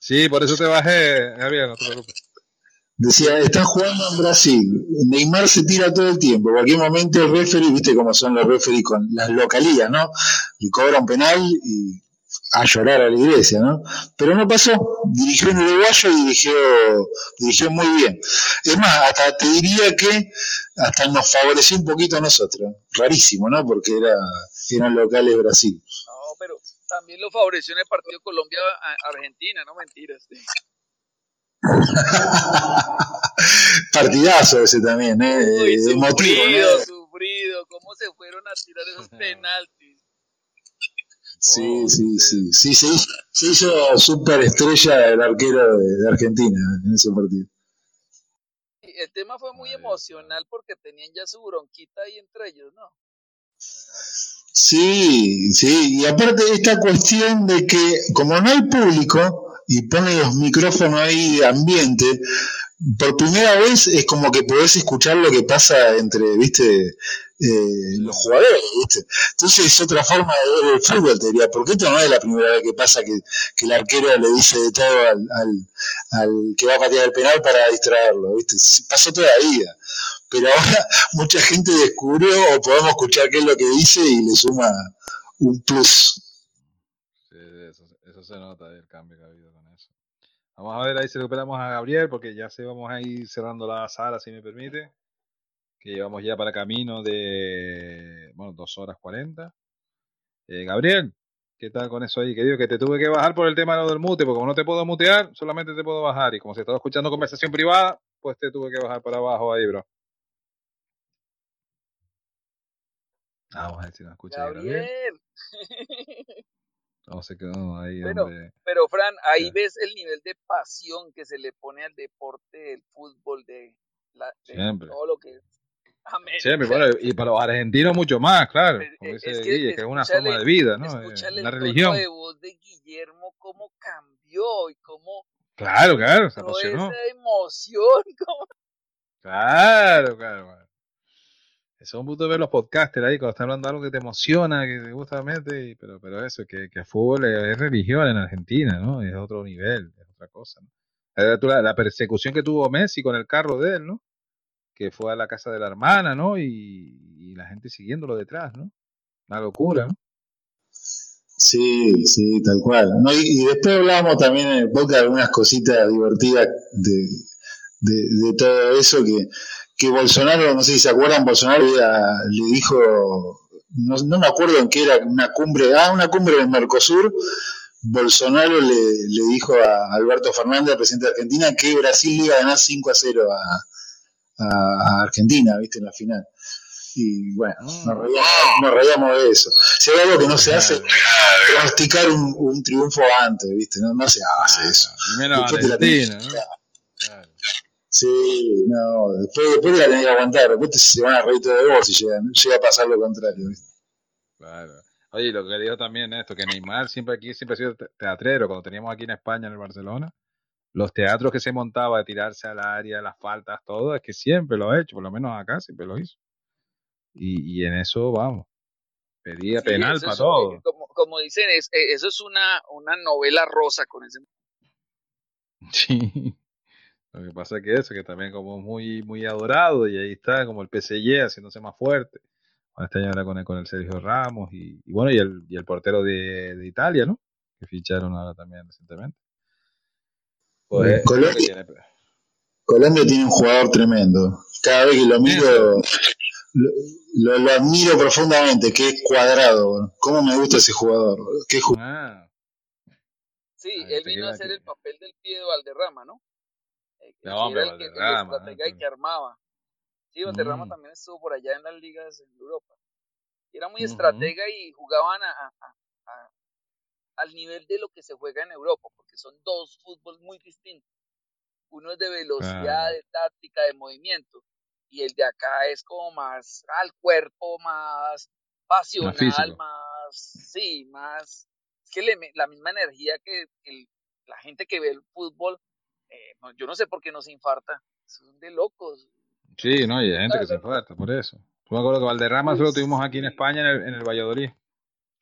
Speaker 5: Sí, por eso te bajé, Gabriel, no te preocupes.
Speaker 6: Decía, están jugando en Brasil. Neymar se tira todo el tiempo. En cualquier momento el referee, viste cómo son los referees con las localías, ¿no? Y cobra un penal y a llorar a la iglesia, ¿no? Pero no pasó. Dirigió en uruguayo y dirigió, dirigió muy bien. Es más, hasta te diría que hasta nos favoreció un poquito a nosotros. Rarísimo, ¿no? Porque era, eran locales Brasil.
Speaker 4: No, pero también lo favoreció en el partido Colombia-Argentina, no mentiras. *laughs*
Speaker 6: Partidazo ese también, ¿eh?
Speaker 4: Uy,
Speaker 6: Emotivo,
Speaker 4: sufrido,
Speaker 6: ¿no?
Speaker 4: sufrido, cómo se fueron a tirar esos *laughs* penaltis.
Speaker 6: Sí, sí, sí. Sí, se hizo, se hizo superestrella el arquero de, de Argentina en ese partido.
Speaker 4: El tema fue muy
Speaker 5: Ay,
Speaker 4: emocional porque tenían ya su bronquita ahí entre ellos, ¿no?
Speaker 6: Sí, sí, y aparte esta cuestión de que como no hay público y ponen los micrófonos ahí de ambiente, por primera vez es como que podés escuchar lo que pasa entre, viste, eh, los jugadores, viste. Entonces es otra forma de ver el fútbol, te diría, porque esto no es la primera vez que pasa que, que el arquero le dice de todo al, al, que va a patear el penal para distraerlo, viste. Pasó toda la vida pero ahora *laughs* mucha gente descubrió o podemos escuchar qué es lo que dice y le suma un plus.
Speaker 5: Eso, se nota el cambio que ha habido con eso. Vamos a ver ahí si recuperamos a Gabriel, porque ya se vamos a ir cerrando la sala, si me permite. Que llevamos ya para camino de, bueno, dos horas cuarenta. Eh, Gabriel, ¿qué tal con eso ahí? Que digo que te tuve que bajar por el tema del mute, porque como no te puedo mutear, solamente te puedo bajar. Y como se estaba escuchando conversación privada, pues te tuve que bajar para abajo ahí, bro. Vamos a ver si nos escucha Gabriel.
Speaker 4: Gabriel. *laughs*
Speaker 5: No se quedó ahí,
Speaker 4: Bueno,
Speaker 5: hombre.
Speaker 4: Pero Fran, ahí ves el nivel de pasión que se le pone al deporte del fútbol, de, la, de
Speaker 5: Siempre.
Speaker 4: todo lo que es.
Speaker 5: Siempre, bueno, y para los argentinos mucho más, claro.
Speaker 4: Es-
Speaker 5: Como
Speaker 4: es
Speaker 5: dice
Speaker 4: que
Speaker 5: Guille, que es una forma de vida, ¿no? Es
Speaker 4: Escúchale
Speaker 5: una
Speaker 4: el
Speaker 5: religión.
Speaker 4: de voz de Guillermo, cómo cambió y cómo
Speaker 5: Claro, claro, se apasionó.
Speaker 4: esa emoción. *laughs* cómo-
Speaker 5: Claro, claro. Eso es un punto ver los podcasters ahí, cuando están hablando de algo que te emociona, que te gusta mente, pero, pero eso, que, que fútbol es, religión en Argentina, ¿no? Es otro nivel, es otra cosa, ¿no? La, persecución que tuvo Messi con el carro de él, ¿no? Que fue a la casa de la hermana, ¿no? Y, y la gente siguiéndolo detrás, ¿no? Una locura, ¿no?
Speaker 6: Sí, sí, tal cual. No, y, después hablábamos también en el podcast algunas cositas divertidas de, de todo eso que, que Bolsonaro, no sé si se acuerdan, Bolsonaro era- le dijo, no, no me acuerdo en qué era, una cumbre, ah, una cumbre del Mercosur, Bolsonaro le, le dijo a Alberto Fernández, presidente de Argentina, que Brasil le iba a ganar 5 a 0 a, a, a Argentina, viste, en la final. Y bueno, nos reíamos, nos reíamos de eso. Si hay algo que no se hace, es pronosticar un, un triunfo antes, viste, no, no se hace eso.
Speaker 5: Y menos Argentina, ¿no? Claro.
Speaker 6: Sí, no, después, después la tenés que aguantar, después te- se van a reír todo de vos si llega, llega a pasar lo contrario. ¿viste?
Speaker 5: Claro. Oye, lo que dijo también esto, que Neymar siempre aquí siempre ha sido te- teatrero. Cuando teníamos aquí en España, en el Barcelona, los teatros que se montaba de tirarse al área, las faltas, todo, es que siempre lo ha hecho, por lo menos acá siempre lo hizo. Y, y en eso, vamos, pedía
Speaker 4: Sí,
Speaker 5: penal
Speaker 4: eso
Speaker 5: para
Speaker 4: es-
Speaker 5: todo.
Speaker 4: eh, Como, como dicen, es, eh, eso es una, una novela rosa con ese. *laughs*
Speaker 5: Sí. Lo que pasa es que eso, que también como muy, muy adorado, y ahí está como el PSG haciéndose más fuerte. Bueno, este año era con el, con el Sergio Ramos, y, y bueno, y el, y el portero de, de Italia, ¿no? Que ficharon ahora también recientemente. Pues,
Speaker 6: Colombia-
Speaker 5: tiene, pero-
Speaker 6: Colombia tiene un jugador tremendo. Cada vez que lo miro, lo, lo- lo admiro profundamente, que es cuadrado. ¿Cómo me gusta ese jugador? Qué ju-
Speaker 5: Ah,
Speaker 4: Sí,
Speaker 5: Ahí
Speaker 4: él
Speaker 5: te
Speaker 4: vino a hacer
Speaker 5: que-
Speaker 4: el papel del pie de Valderrama, ¿no?
Speaker 5: No,
Speaker 4: el, que, el estratega que armaba. Sí, Valderrama
Speaker 5: Mm.
Speaker 4: también estuvo por allá en las ligas en Europa. Era muy estratega y jugaban a, a- a- a- al nivel de lo que se juega en Europa, porque son dos fútbol muy distintos. Uno es de velocidad, de táctica, de movimiento, y el de acá es como más al cuerpo, más pasional, más, sí, más, es que le la misma energía que el- la gente que ve el fútbol, eh, no, yo no sé por qué nos infarta, son de locos.
Speaker 5: Sí, no, y hay gente que se infarta por eso. Yo me acuerdo que Valderrama solo lo tuvimos aquí en España en el, en el Valladolid.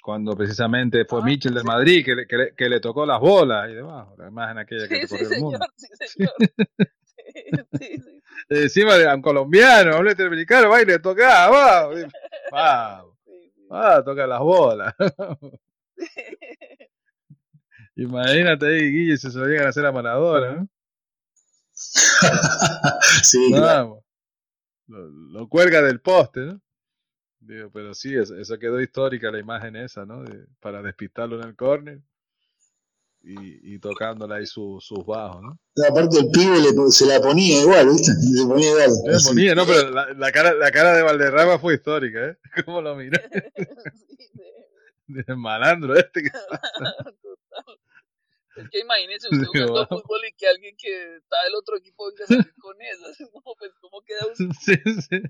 Speaker 5: Cuando precisamente fue
Speaker 4: Ah,
Speaker 5: Michel del
Speaker 4: sí.
Speaker 5: Madrid que le, que, le, que le tocó las bolas ahí debajo. La imagen aquella que
Speaker 4: Sí, sí,
Speaker 5: el mundo.
Speaker 4: señor, sí, señor. *laughs* Sí, sí, sí.
Speaker 5: Encima de un colombiano, un latinoamericano, va y le toca, va, *laughs* va,
Speaker 4: sí.
Speaker 5: va, toca las bolas. *laughs* Imagínate ahí, Guille, si se lo llegan a hacer a Maradona, ¿no? *laughs*
Speaker 6: sí, claro.
Speaker 5: Vamos. Lo, lo cuelga del poste, ¿no? Digo, pero sí, eso, eso quedó histórica la imagen esa, ¿no? De- para despistarlo en el córner y, y tocándole ahí su- sus bajos, ¿no?
Speaker 6: Aparte el pibe le- se la ponía igual, ¿viste? Se ponía igual. Así.
Speaker 5: bonito, ¿no? Pero la, la cara, la cara de Valderrama fue histórica, ¿eh? *laughs* ¿Cómo lo miró? *laughs* El malandro este que...
Speaker 4: Es que imagínese usted *laughs* jugando
Speaker 5: Wow.
Speaker 4: fútbol y que alguien que está del otro equipo venga a salir con esas. *laughs* No, pues, ¿cómo queda usted? *laughs*
Speaker 5: Sí, sí.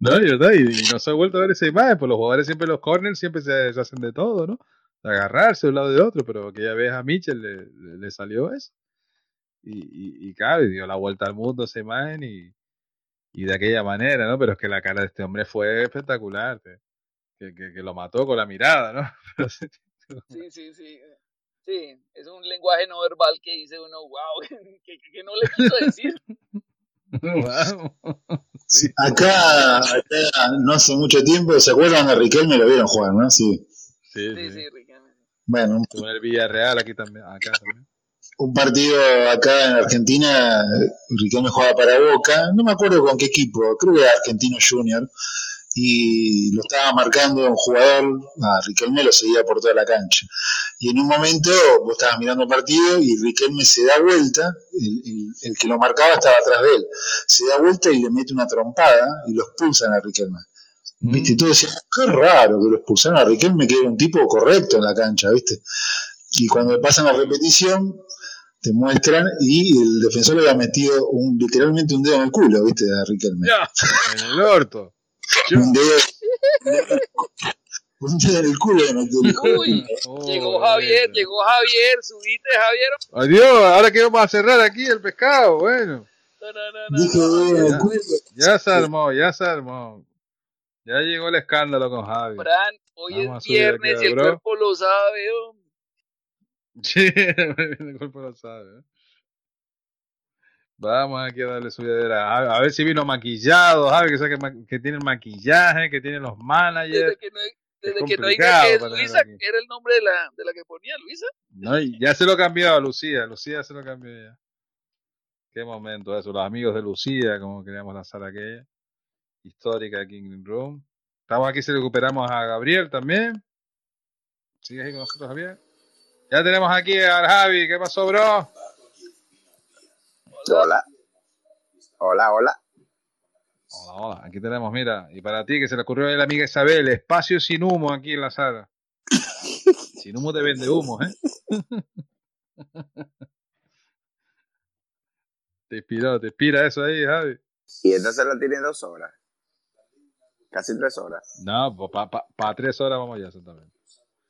Speaker 5: No, y verdad, y, y no se ha vuelto a ver esa imagen, pues los jugadores siempre los corners siempre se, se hacen de todo, ¿no? De agarrarse de un lado de otro, pero aquella vez a Mitchell le, le- le salió eso. Y, y, y claro, y dio la vuelta al mundo esa imagen y, y de aquella manera, ¿no? Pero es que la cara de este hombre fue espectacular, que, que, que- que lo mató con la mirada, ¿no? Pero sí, *laughs*
Speaker 4: Sí, sí, sí. Es un lenguaje no verbal que dice uno, wow, *laughs* que, que- que no le quiso decir.
Speaker 5: wow. *laughs* Sí.
Speaker 6: Acá, acá, no hace mucho tiempo, ¿se acuerdan de Riquelme? Lo vieron jugar, ¿no? Sí.
Speaker 5: Sí,
Speaker 4: Sí,
Speaker 5: sí.
Speaker 4: sí, Ricardo.
Speaker 6: Bueno, un,
Speaker 5: el Villarreal aquí también, acá también.
Speaker 6: un partido acá en Argentina, Riquelme jugaba para Boca, no me acuerdo con qué equipo, creo que era Argentino Junior, y lo estaba marcando un jugador, a Riquelme lo seguía por toda la cancha. Y en un momento vos estabas mirando el partido y Riquelme se da vuelta, el, el- el que lo marcaba estaba atrás de él, se da vuelta y le mete una trompada y lo expulsan a Riquelme. ¿Viste? Y todos decían, qué raro que lo expulsaron a Riquelme, que era un tipo correcto en la cancha, ¿viste? Y cuando pasan la repetición, te muestran y el defensor le había metido un, literalmente un dedo en el culo, ¿viste? A Riquelme.
Speaker 5: Ya, *laughs* en el orto. Yo-
Speaker 6: Un dedo, un dedo en el culo le metió el culo.
Speaker 4: Uy,
Speaker 5: Oh,
Speaker 4: llegó Javier,
Speaker 5: bueno.
Speaker 4: llegó Javier, subite Javier.
Speaker 5: Adiós, ahora que vamos a cerrar aquí el pescado, bueno.
Speaker 4: No, no, no, no,
Speaker 6: Dije
Speaker 4: no.
Speaker 6: dedo en el culo.
Speaker 5: Ya se armó, ya se armó. Ya llegó el escándalo con Javi.
Speaker 4: Fran, hoy
Speaker 5: Vamos
Speaker 4: es viernes
Speaker 5: aquí,
Speaker 4: y el
Speaker 5: bro.
Speaker 4: cuerpo lo sabe, hombre.
Speaker 5: Sí, *laughs* el cuerpo lo sabe. ¿eh? Vamos aquí a darle subidera. A, a ver si vino maquillado, Javi, que, sabe que, que tiene el maquillaje, que tiene los
Speaker 4: Desde
Speaker 5: managers.
Speaker 4: que no, desde que no diga
Speaker 5: complicado
Speaker 4: que es Luisa, que era el nombre de la, de la que ponía Luisa.
Speaker 5: No, ya se lo cambió a Lucía, Lucía se lo cambió ya. Qué momento eso, los amigos de Lucía, como queríamos lanzar aquella. Histórica aquí en Green Room. Estamos aquí si recuperamos a Gabriel también. ¿Sigues ahí con nosotros, Javier? Ya tenemos aquí al Javi, ¿qué pasó, bro?
Speaker 8: Hola. Hola, hola.
Speaker 5: Hola, hola, aquí tenemos, mira, y para ti que se le ocurrió a la amiga Isabel, espacio sin humo aquí en la sala. *laughs* sin humo te vende humo, ¿eh? *laughs* te inspiró, te inspira eso ahí, Javi.
Speaker 8: Y entonces la tiene dos horas. Casi tres horas.
Speaker 5: No, pues para pa, pa tres horas vamos ya, exactamente.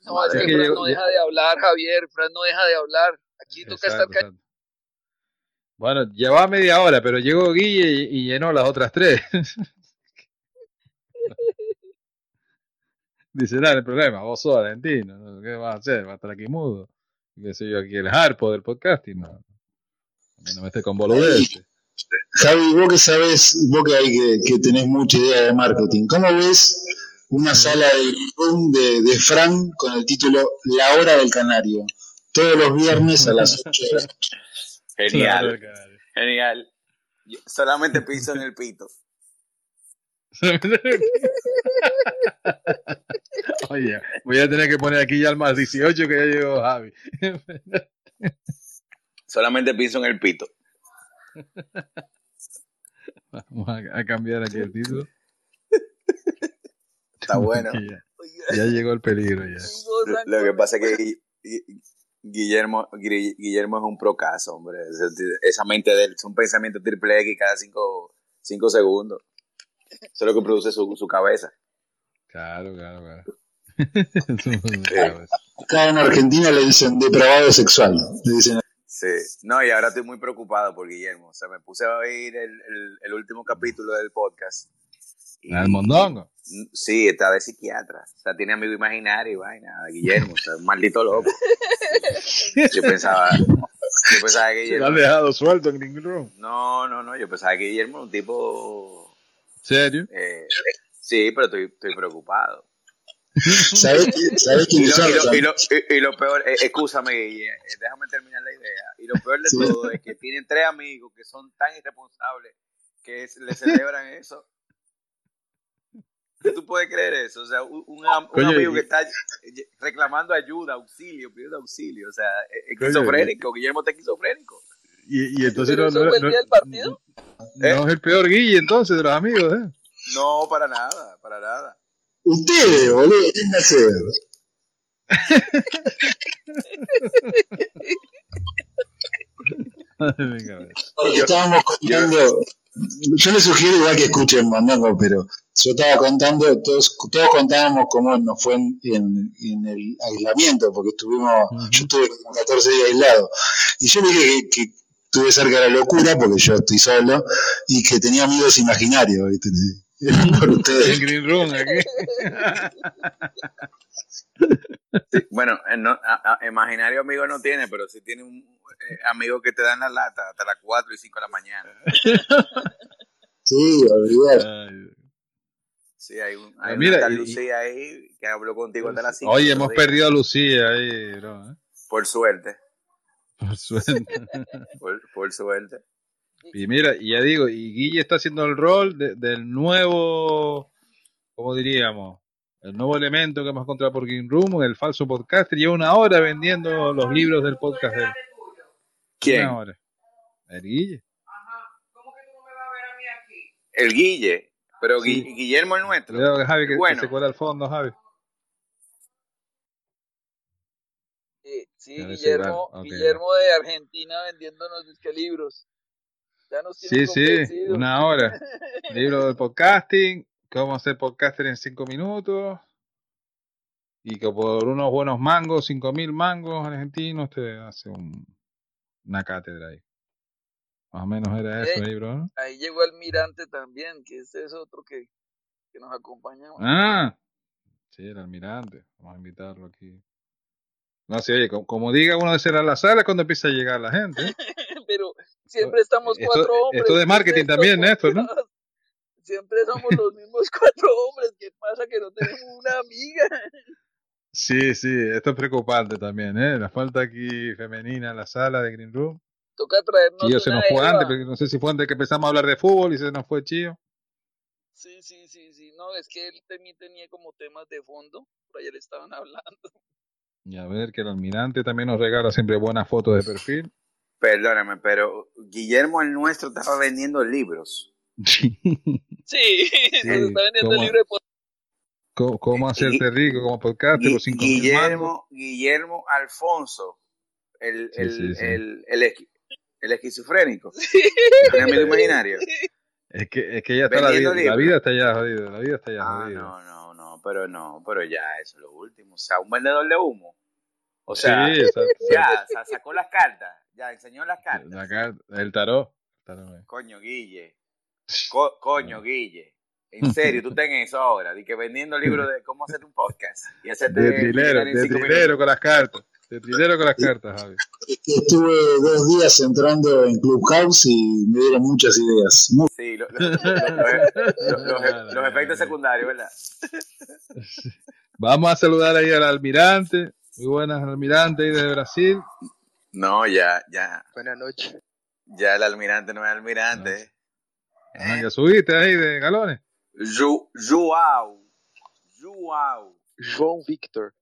Speaker 4: No, es que Fran no deja de hablar, Javier. Fran no deja de hablar. Aquí toca estar
Speaker 5: Exacto,
Speaker 4: callado.
Speaker 5: Bueno, llevaba media hora, pero llegó Guille y, y llenó las otras tres. *laughs* Dice, nada, el problema, vos sos argentino, ¿no? ¿qué vas a hacer? ¿Vas a estar aquí mudo? ¿Qué soy yo aquí el harpo del podcasting? No, no me estés con boludeces.
Speaker 6: Javi, vos que sabes, vos que, hay que, que tenés mucha idea de marketing, ¿cómo ves una sala de Zoom de, de Fran con el título La Hora del Canario? Todos los viernes a las 8 de la noche. *laughs*
Speaker 8: Genial,
Speaker 5: Claro,
Speaker 8: genial. Yo solamente pienso en el pito. *laughs*
Speaker 5: Oye, voy a tener que poner aquí ya el más 18 que ya llegó Javi.
Speaker 8: Solamente pienso en el pito.
Speaker 5: Vamos a, a cambiar aquí el título.
Speaker 8: Está bueno. *laughs*
Speaker 5: Ya, ya llegó el peligro ya.
Speaker 8: Lo que pasa es que Guillermo, Gui- Guillermo es un procaso, hombre. Esa mente de él es un pensamiento triple X cada cinco, cinco segundos. Eso es lo que produce su, su cabeza.
Speaker 5: Claro, claro, claro.
Speaker 6: Acá en Argentina le dicen depravado sexual. Le dicen,
Speaker 8: Sí. No, y ahora estoy muy preocupado por Guillermo. O sea, me puse a oír el, el, el último capítulo del podcast. Y-
Speaker 5: El mondongo.
Speaker 8: Sí, está de psiquiatra. O sea, tiene amigo imaginario y vaina. Guillermo, o sea, un maldito loco. *laughs* Yo pensaba, yo pensaba que
Speaker 5: Se lo han
Speaker 8: Guillermo.
Speaker 5: dejado suelto en Green Room.
Speaker 8: No, no, no. Yo pensaba que Guillermo era un tipo.
Speaker 5: ¿Serio?
Speaker 8: eh, sí, pero estoy, estoy preocupado. *laughs*
Speaker 6: ¿sabés, qué- ¿sabés
Speaker 8: Y
Speaker 6: quién
Speaker 8: lo,
Speaker 6: son?
Speaker 8: y lo- y lo- y- y lo peor, eh, escúchame, Guille, eh, déjame terminar la idea. Y lo peor de
Speaker 6: Sí.
Speaker 8: todo es que tienen tres amigos que son tan irresponsables que es- le celebran eso. ¿Tú puedes creer eso? O sea, un, un am- un
Speaker 5: Coño,
Speaker 8: amigo
Speaker 5: y-
Speaker 8: que está eh, reclamando ayuda, auxilio, pidiendo auxilio. O sea, es
Speaker 5: Coño,
Speaker 8: esquizofrénico. Guillermo está esquizofrénico.
Speaker 5: Y, y entonces
Speaker 4: ¿Pero
Speaker 5: no, no,
Speaker 4: el
Speaker 5: no-
Speaker 4: del partido?
Speaker 5: no es el peor Guille entonces de los amigos, ¿eh?
Speaker 8: No, para nada, para nada.
Speaker 6: Ustedes, boludo, ¿qué tienen que hacer? *laughs* Estábamos contando, yo les sugiero igual que escuchen Mandando, pero yo estaba contando, todos, todos contábamos cómo nos fue en, en- en el aislamiento, porque estuvimos, yo estuve como 14 días aislado, y yo dije que, que estuve cerca de la locura, porque yo estoy solo, y que tenía amigos imaginarios, ¿viste? *laughs* por
Speaker 5: El
Speaker 6: ustedes.
Speaker 5: Green Room aquí.
Speaker 8: Sí, bueno, eh, no, a- a- imaginario amigo no tiene, pero sí tiene un eh, amigo que te dan la lata hasta las 4 y 5 de la mañana.
Speaker 6: Sí, olvidar.
Speaker 8: Sí, hay, un, hay
Speaker 5: mira,
Speaker 8: una tal
Speaker 5: y-
Speaker 8: Lucía ahí que habló contigo hasta las 5.
Speaker 5: Oye, hemos perdido a Lucía ahí, bro. ¿eh?
Speaker 8: Por suerte,
Speaker 5: Por suerte. *laughs*
Speaker 8: por, por suerte.
Speaker 5: Y mira, y ya digo, y Guille está haciendo el rol de- del nuevo, ¿cómo diríamos? El nuevo elemento que hemos encontrado por Green Room, el falso podcaster. Lleva una hora vendiendo los libros del podcast de él.
Speaker 8: ¿Quién?
Speaker 5: Una hora. El Guille.
Speaker 8: El Guille. Pero
Speaker 5: Sí.
Speaker 8: Gui- Guillermo el nuestro.
Speaker 5: Cuidado que Javi que, que
Speaker 8: Bueno.
Speaker 5: se cuela al fondo, Javi.
Speaker 4: Sí, Guillermo. Guillermo de Argentina vendiéndonos disque libros. Ya nos tiene
Speaker 5: Sí, sí, una hora. *laughs* Libro de podcasting, cómo hacer podcaster en cinco minutos. Y que por unos buenos mangos, cinco mil mangos argentinos, te hace un, una cátedra ahí. Más o menos era eso libro, ¿no?
Speaker 4: Ahí llegó Almirante también, que ese es otro que, que nos acompaña.
Speaker 5: Ah, sí, el almirante. Vamos a invitarlo aquí. No sé, oye, como, como diga uno de ser a la sala cuando empieza a llegar la gente. ¿eh? *laughs*
Speaker 4: Pero siempre estamos
Speaker 5: Esto-
Speaker 4: cuatro hombres.
Speaker 5: esto de
Speaker 4: ¿qué es
Speaker 5: marketing
Speaker 4: esto,
Speaker 5: también, Néstor, ¿no?
Speaker 4: Siempre somos los mismos *laughs* cuatro hombres. ¿Qué pasa que no tenemos una amiga?
Speaker 5: Sí, sí, esto es preocupante también, ¿eh? La falta aquí femenina en la sala de Green Room.
Speaker 4: Toca traernos
Speaker 5: Chío se nos fue
Speaker 4: Eva.
Speaker 5: antes, pero no sé si fue antes que empezamos a hablar de fútbol y se nos fue Chío.
Speaker 4: Sí, sí, sí, sí. No, es que él también tenía como temas de fondo. Por allá le estaban *laughs* hablando.
Speaker 5: Y a ver, que el almirante también nos regala siempre buenas fotos de perfil.
Speaker 8: Perdóname, pero Guillermo el nuestro estaba vendiendo libros.
Speaker 4: Sí, *laughs* nos está vendiendo el
Speaker 5: ¿cómo?
Speaker 4: libro de podcast.
Speaker 5: ¿Cómo, cómo hacerte rico como podcast
Speaker 8: Gui-
Speaker 5: por 5 mil mangos?
Speaker 8: Guillermo, Guillermo Alfonso, el,
Speaker 5: Sí,
Speaker 8: el,
Speaker 5: sí, sí.
Speaker 8: el, el, el esquizofrénico, *laughs* el amigo imaginario.
Speaker 5: Es que, es que ya está la vida, la vida está ya jodida, la vida está ya
Speaker 8: Ah,
Speaker 5: jodida.
Speaker 8: no, no, no, pero no, pero ya, eso es lo último. O sea, un vendedor de humo. O sea,
Speaker 5: sí, exacto.
Speaker 8: ya, o sea, sacó las cartas, ya enseñó las cartas.
Speaker 5: La car- el tarot. tarot, eh.
Speaker 8: Coño, Guille. Co- coño, Guille. En serio, tú ten eso ahora, de que vendiendo libros de cómo hacer un podcast y hacerte
Speaker 5: De trilero, de trilero con las cartas. De trilero con las cartas, Javi.
Speaker 6: Estuve dos días entrando en Clubhouse y me dieron muchas ideas.
Speaker 8: Sí, lo- lo- lo- los, los- *laughs* los efectos secundarios, ¿verdad?
Speaker 5: Vamos a saludar ahí al almirante. Muy buenas, almirante ahí desde Brasil.
Speaker 8: No, ya, ya,
Speaker 9: Buenas noches.
Speaker 8: ya el almirante no es almirante.
Speaker 5: Ah, ya subiste ahí de galones.
Speaker 8: Joao. Joao.
Speaker 9: João Victor.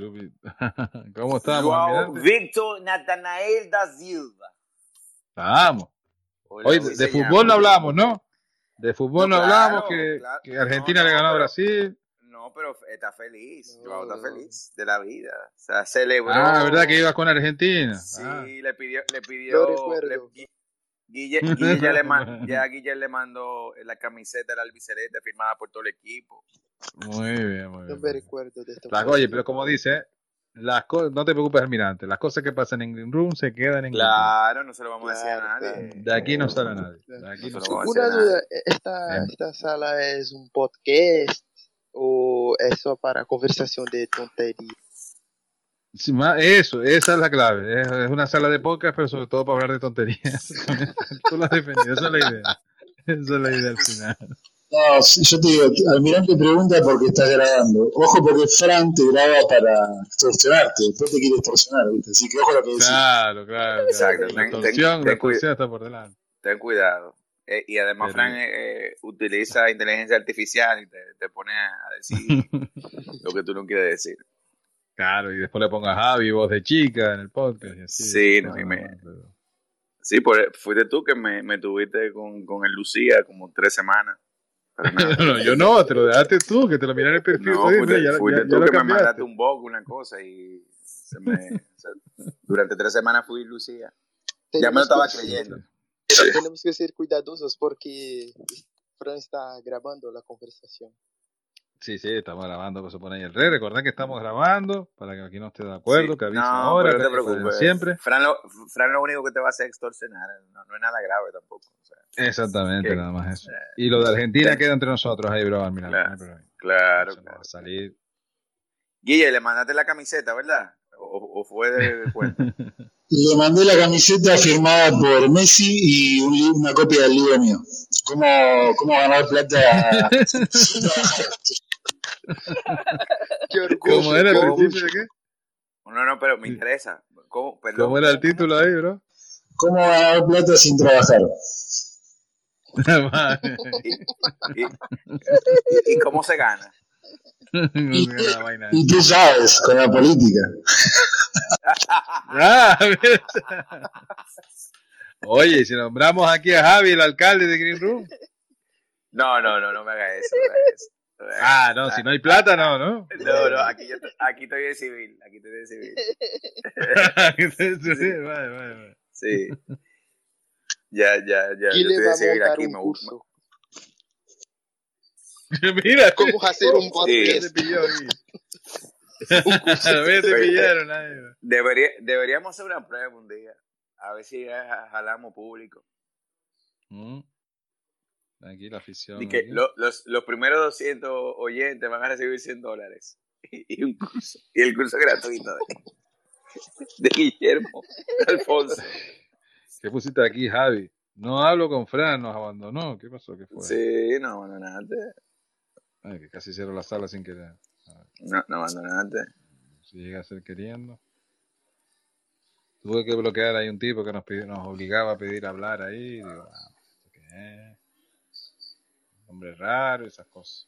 Speaker 9: *laughs*
Speaker 5: ¿Cómo estamos?
Speaker 8: Victor Natanael da Silva.
Speaker 5: Estamos.
Speaker 8: Hola,
Speaker 5: Hoy de, fútbol no hablamos, ¿no? De fútbol no,
Speaker 8: No, claro,
Speaker 5: hablamos, que,
Speaker 8: claro.
Speaker 5: que Argentina
Speaker 8: No,
Speaker 5: le ganó a Brasil.
Speaker 8: No, pero está feliz. Joao está feliz de la vida. O sea, celebró.
Speaker 5: Ah, ¿verdad que ibas con Argentina?
Speaker 8: Sí,
Speaker 5: Ah.
Speaker 8: le pidió, le pidió, le- Gui- Guille, Guille ya, le *laughs* ya Guille le mandó la camiseta del albiceleste firmada por todo el equipo.
Speaker 5: Muy bien, muy
Speaker 9: No
Speaker 5: bien.
Speaker 9: me recuerdo de esta
Speaker 5: Las- oye, pero como dice, las co- no te preocupes, almirante. Las cosas que pasan en Green Room se quedan en Green
Speaker 8: Claro, no se lo vamos a decir a
Speaker 9: Claro,
Speaker 8: nadie.
Speaker 5: Room. De aquí no sale nadie. De aquí no.
Speaker 9: Una duda,
Speaker 8: nada.
Speaker 9: esta, esta sala es un podcast o es solo para conversación de tontería?
Speaker 5: Sí, ma- Eso, esa es la clave. Es, es una sala de podcast, pero sobre todo para hablar de tonterías. *laughs* Tú lo has definido, esa es la idea. Esa es la idea al final.
Speaker 6: No, yo te digo, Almirante pregunta por qué estás grabando. Ojo porque Fran te graba para extorsionarte, después te quiere extorsionar, ¿viste? Así que ojo lo que decís.
Speaker 5: Claro, claro.
Speaker 8: Exacto,
Speaker 5: La
Speaker 8: ten-
Speaker 5: extorsión,
Speaker 8: ten-
Speaker 5: la extorsión está por delante.
Speaker 8: Ten cuidado. Eh, y además,
Speaker 5: Pero-
Speaker 8: Fran eh, utiliza inteligencia artificial y te, te pone a decir *laughs* lo que tú no quieres decir.
Speaker 5: Claro, y después le pongas Javi, voz de chica en el podcast. Y así,
Speaker 8: Sí, no, y me-
Speaker 5: pero-
Speaker 8: Sí, por, fuiste tú que me, me tuviste con, con el Lucía como tres semanas. *laughs* Para nada.
Speaker 5: No, yo no, te lo dejaste tú, que te lo miré en el perfil.
Speaker 8: No, fuiste,
Speaker 5: ya- ya-
Speaker 8: fuiste
Speaker 5: ya
Speaker 8: tú
Speaker 5: lo
Speaker 8: que me mandaste un boco, una cosa, y se me, o sea, durante tres semanas fui Lucía. Ya me lo estaba creyendo.
Speaker 9: Tenemos que ser cuidadosos porque Fran está grabando la conversación.
Speaker 5: Sí, sí, estamos grabando, pues se pone ahí el rey. Recordad que estamos grabando, para que aquí no esté de acuerdo,
Speaker 8: Sí.
Speaker 5: que avise
Speaker 8: No,
Speaker 5: ahora,
Speaker 8: no te preocupes.
Speaker 5: siempre.
Speaker 8: Fran lo, Fran lo único que te va a hacer es extorsionar. No, no es nada grave tampoco. o sea,
Speaker 5: Exactamente, nada más eso. Y lo de Argentina queda entre nosotros ahí, bro. Mira,
Speaker 8: Claro, claro,
Speaker 5: va a salir.
Speaker 8: Guille, le mandaste la camiseta, ¿verdad? ¿O, o fue de, cuenta? *laughs*
Speaker 6: Le mandé la camiseta firmada por Messi y un una copia del libro mío. ¿Cómo, cómo ganar plata? *laughs* *laughs*
Speaker 9: ¡Qué orgullo!
Speaker 5: ¿Cómo era el
Speaker 9: qué
Speaker 5: principio
Speaker 9: orgullo.
Speaker 5: de qué?
Speaker 8: No, no, pero me interesa. ¿Cómo? Perdón.
Speaker 5: ¿Cómo era el título ahí, bro?
Speaker 6: ¿Cómo ganar plata sin trabajar? *laughs*
Speaker 8: ¿Y, y- y cómo se gana? *laughs*
Speaker 5: Vaina.
Speaker 6: Y tú sabes, con la política.
Speaker 5: Ah. *laughs* Oye, si nombramos aquí a Javi, el alcalde de Green Room.
Speaker 8: No, no, no, no me haga eso. No me haga eso.
Speaker 5: Ah, no, si no hay plata, no, ¿no?
Speaker 8: No, no, aquí, yo, aquí estoy de civil. Aquí estoy de civil. *laughs*
Speaker 5: Sí, vale, vale, vale.
Speaker 8: Sí. Ya, ya, ya.
Speaker 9: Y
Speaker 8: Yo
Speaker 9: le
Speaker 8: estoy
Speaker 9: va
Speaker 8: de
Speaker 9: a
Speaker 8: civil aquí.
Speaker 9: un
Speaker 8: Me,
Speaker 9: curso. *laughs*
Speaker 5: Mira,
Speaker 9: ¿Cómo hacer un podcast? *laughs*
Speaker 5: pillaron
Speaker 8: debería, deberíamos hacer una prueba un día. A ver si ya jalamos público.
Speaker 5: Mm. Aquí la afición.
Speaker 8: Y que
Speaker 5: aquí.
Speaker 8: lo- los, los primeros 200 oyentes van a recibir 100 dólares. *laughs* Y, un curso, y el curso gratuito de, de Guillermo Alfonso.
Speaker 5: ¿Qué pusiste aquí, Javi? No hablo con Fran, nos abandonó. ¿Qué pasó? ¿Qué fue?
Speaker 8: Sí, no abandonaste.
Speaker 5: Ay, que casi cierro la sala sin querer.
Speaker 8: No, no abandonaste.
Speaker 5: Si llega a ser queriendo. Tuve que bloquear ahí un tipo que nos, pidió- nos obligaba a pedir hablar ahí. Digo, ah, ¿esto qué es? Hombre raro, esas cosas.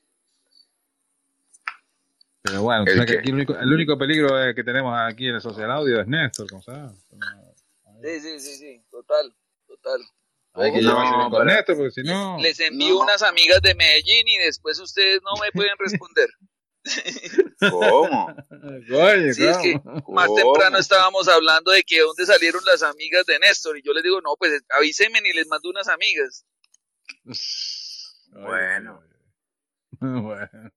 Speaker 5: Pero bueno,
Speaker 8: ¿El
Speaker 5: que el único, el único peligro que tenemos aquí en el social audio es Néstor, ¿cómo sabes?
Speaker 4: Sí, sí, sí, sí, total, total.
Speaker 5: Hay que
Speaker 8: No,
Speaker 5: con Néstor, porque si no...
Speaker 4: Les envío
Speaker 8: No.
Speaker 4: unas amigas de Medellín y después ustedes no me pueden responder. *laughs* *laughs*
Speaker 8: ¿Cómo?
Speaker 5: Coño,
Speaker 4: Sí, es que
Speaker 5: ¿cómo?
Speaker 4: más
Speaker 8: ¿Cómo?
Speaker 4: temprano estábamos hablando de que dónde salieron las amigas de Néstor y yo les digo, no, pues avísenme y les mando unas amigas.
Speaker 8: Bueno. *laughs*
Speaker 5: Bueno.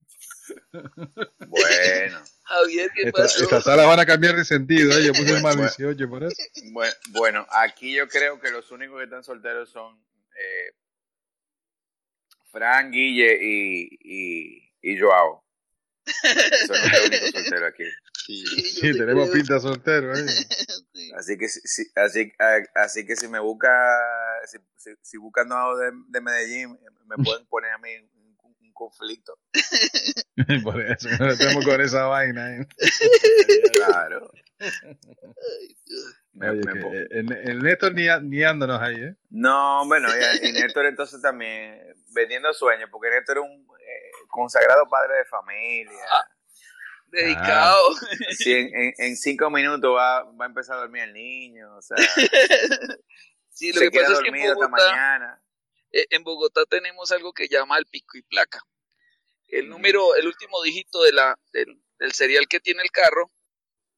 Speaker 8: Bueno,
Speaker 4: Javier, ¿qué
Speaker 5: Esta-
Speaker 4: pasó?
Speaker 5: Estas salas van a cambiar de sentido, ¿eh? Yo puse el más
Speaker 8: Bueno.
Speaker 5: 18 por eso.
Speaker 8: bueno, bueno, aquí yo creo que los únicos que están solteros son eh, Fran, Guille y, y, y Joao. Son los únicos solteros aquí.
Speaker 9: Sí.
Speaker 5: Sí, tenemos pinta soltero, ¿eh? *laughs*
Speaker 8: Así que si, si- así, a- así que si me busca, si, si, si buscan nuevo de, de Medellín, me pueden *laughs* poner a mí un, un conflicto. *laughs*
Speaker 5: Por eso nos metemos con esa vaina. ¿eh?
Speaker 8: Claro. Me-
Speaker 5: Oye,
Speaker 8: me
Speaker 5: que,
Speaker 8: pongo-
Speaker 5: eh, el, el Néstor ni, niándonos ahí, ¿eh?
Speaker 8: No, bueno, y, y Néstor entonces también vendiendo sueños, porque Néstor es un eh, consagrado padre de familia.
Speaker 4: Dedicado.
Speaker 8: Sí, en, en, en cinco minutos va, va a empezar a dormir el niño, o sea, *laughs*
Speaker 4: Sí, lo
Speaker 8: se
Speaker 4: que
Speaker 8: queda
Speaker 4: pasa es que en Bogotá,
Speaker 8: mañana.
Speaker 4: eh, en Bogotá tenemos algo que llama el pico y placa. El número, el último dígito de la, del, del serial que tiene el carro,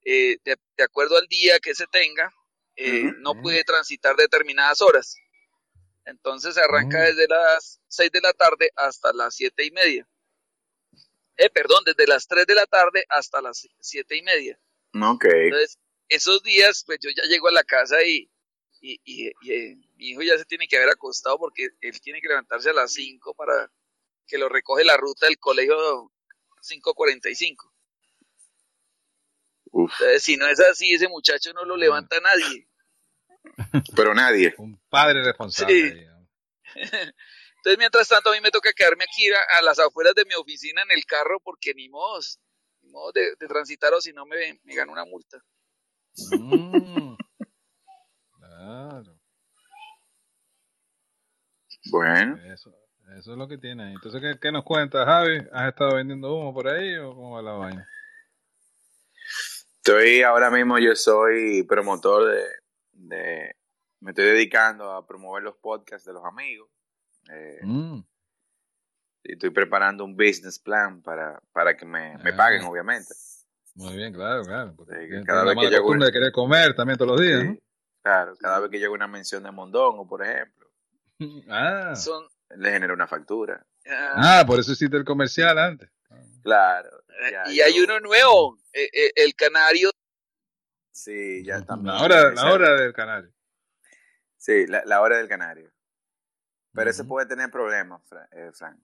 Speaker 4: eh, de, de acuerdo al día que se tenga, eh, no puede transitar determinadas horas. Entonces se arranca
Speaker 5: Mm.
Speaker 4: desde las 6 de la tarde hasta las siete y media. Eh, perdón, desde las 3 de la tarde hasta las siete y media.
Speaker 8: Ok.
Speaker 4: Entonces, esos días, pues yo ya llego a la casa y, y, y- y, eh, mi hijo ya se tiene que haber acostado porque él tiene que levantarse a las 5 para que lo recoge la ruta del colegio 5.45.
Speaker 8: Uf,
Speaker 4: Entonces, si no es así, ese muchacho no lo levanta nadie.
Speaker 8: pero nadie.
Speaker 5: Un padre responsable.
Speaker 4: Entonces, mientras tanto, a mí me toca quedarme aquí a, a las afueras de mi oficina en el carro porque ni modo, ni modo de, de transitar o si no me, me gano una multa.
Speaker 5: Mm. Claro,
Speaker 8: Bueno,
Speaker 5: eso, eso es lo que tiene ahí. Entonces, ¿qué, qué nos cuentas, Javi? ¿Has estado vendiendo humo por ahí o cómo va la vaina?
Speaker 8: estoy ahora mismo, yo soy promotor de, de me estoy dedicando a promover los podcasts de los amigos. Eh,
Speaker 5: Mm.
Speaker 8: Y estoy preparando un business plan para, para que me, me
Speaker 5: Ah.
Speaker 8: paguen, obviamente.
Speaker 5: Muy bien, claro, claro. porque
Speaker 8: que cada
Speaker 5: la
Speaker 8: vez que
Speaker 5: mala
Speaker 8: llego-
Speaker 5: costumbre de querer comer también todos los días,
Speaker 8: Sí, Claro, cada vez que llega una mención de Mondongo, por ejemplo. *laughs*
Speaker 5: Ah.
Speaker 4: Son,
Speaker 8: le genera una factura.
Speaker 4: ah,
Speaker 5: ah, por eso hiciste el comercial antes.
Speaker 8: Claro. ya
Speaker 4: y hay uno nuevo, eh, eh, el canario.
Speaker 8: Sí, ya también.
Speaker 5: La hora, la hora del canario.
Speaker 8: Sí, la, la hora del canario. Pero ese puede tener problemas, Fra- eh, Frank.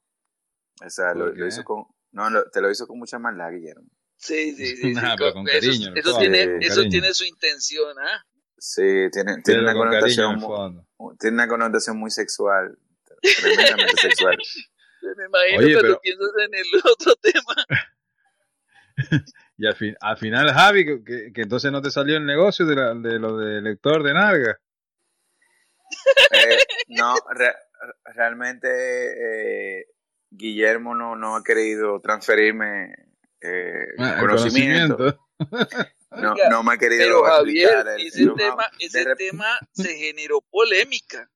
Speaker 8: O sea, lo, hizo con... No, lo- te lo hizo con mucha maldad, Guillermo.
Speaker 4: Sí, sí, sí. *laughs* sí,
Speaker 5: Nah, pero con
Speaker 4: eso,
Speaker 5: cariño,
Speaker 4: eso
Speaker 5: fondo,
Speaker 4: tiene, eso tiene su intención, ¿ah?
Speaker 8: Sí, tiene, tiene una connotación
Speaker 5: el
Speaker 8: mu-
Speaker 5: fondo.
Speaker 8: tiene una connotación muy sexual, tremendamente sexual. *laughs*
Speaker 4: Me imagino
Speaker 5: Oye,
Speaker 4: cuando
Speaker 5: pero-
Speaker 4: piensas en el otro *laughs* tema.
Speaker 5: Y al, fin, al final, Javi, que, que- que entonces no te salió el negocio de, la- de lo de lector de Narga.
Speaker 8: Eh, no, re- realmente eh, Guillermo no, no ha querido transferirme eh,
Speaker 5: Ah,
Speaker 8: conocimiento. *laughs* No,
Speaker 4: Oiga,
Speaker 8: no me ha querido
Speaker 4: Pero Javier,
Speaker 8: explicar el-
Speaker 4: ese
Speaker 8: el-
Speaker 4: tema, ese tema se generó polémica.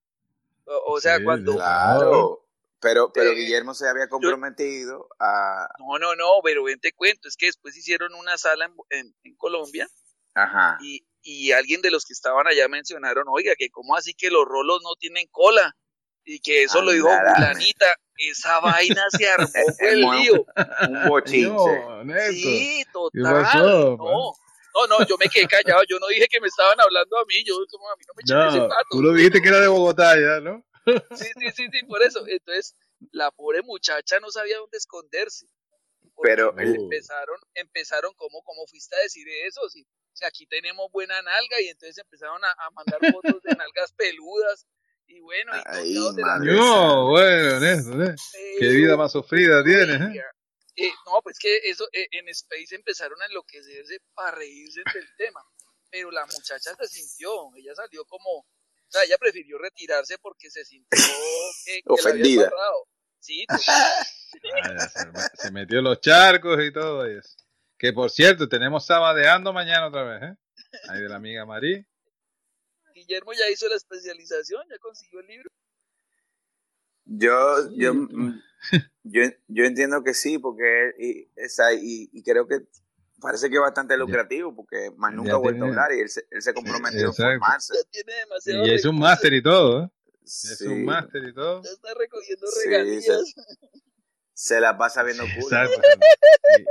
Speaker 4: O, o sea,
Speaker 5: Sí,
Speaker 4: cuando.
Speaker 8: Claro, pero, pero
Speaker 4: Eh,
Speaker 8: Guillermo se había comprometido a...
Speaker 4: no, no, no, pero ven te cuento, es que después hicieron una sala en, en- en Colombia
Speaker 8: Ajá.
Speaker 4: y, y alguien de los que estaban allá mencionaron, oiga, que cómo así que los rolos no tienen cola y que eso lo dijo fulanita, esa vaina se armó *laughs* el lío.
Speaker 8: Un bochinche.
Speaker 5: No.
Speaker 4: Sí,
Speaker 5: ¿Qué
Speaker 4: total.
Speaker 5: pasó,
Speaker 4: no, no, no, yo me quedé callado, yo no dije que me estaban hablando a mí, yo como a mí no me echen ese
Speaker 5: No,
Speaker 4: pato.
Speaker 5: tú lo dijiste que era de Bogotá ya, ¿no?
Speaker 4: Sí, sí, sí, sí, por eso. Entonces, la pobre muchacha no sabía dónde esconderse.
Speaker 8: Pero
Speaker 4: pues,
Speaker 5: el-
Speaker 4: empezaron, empezaron como, como fuiste a decir eso, si, si aquí tenemos buena nalga, y entonces empezaron a, a mandar fotos de nalgas peludas, y bueno, y
Speaker 8: Ay,
Speaker 4: de la
Speaker 5: No, bueno, Néstor, ¿eh? Qué vida más sufrida tienes, ¿eh?
Speaker 4: Eh, no, pues que eso eh, en Space empezaron a enloquecerse para reírse del tema. Pero la muchacha se sintió, ella salió como, o sea, ella prefirió retirarse porque se sintió que, que la habían
Speaker 8: Ofendida.
Speaker 4: Sí. *laughs*
Speaker 5: Ah, se, me- se metió en los charcos y todo eso. Que por cierto, tenemos sabadeando mañana otra vez, ¿eh? Ahí de la amiga Marí.
Speaker 4: Guillermo ya hizo la especialización, ya consiguió el libro.
Speaker 8: Yo, yo, mm, *laughs* yo, yo entiendo que sí, porque y, esa, y, y creo que parece que es bastante lucrativo, porque más nunca ha vuelto a hablar y él se, él se comprometió a formarse.
Speaker 5: Y es un máster y todo, ¿eh? Es
Speaker 8: Sí,
Speaker 5: un máster y todo.
Speaker 4: Ya está recogiendo
Speaker 8: Sí,
Speaker 4: regalías.
Speaker 8: se la pasa viendo culo.
Speaker 5: Exacto.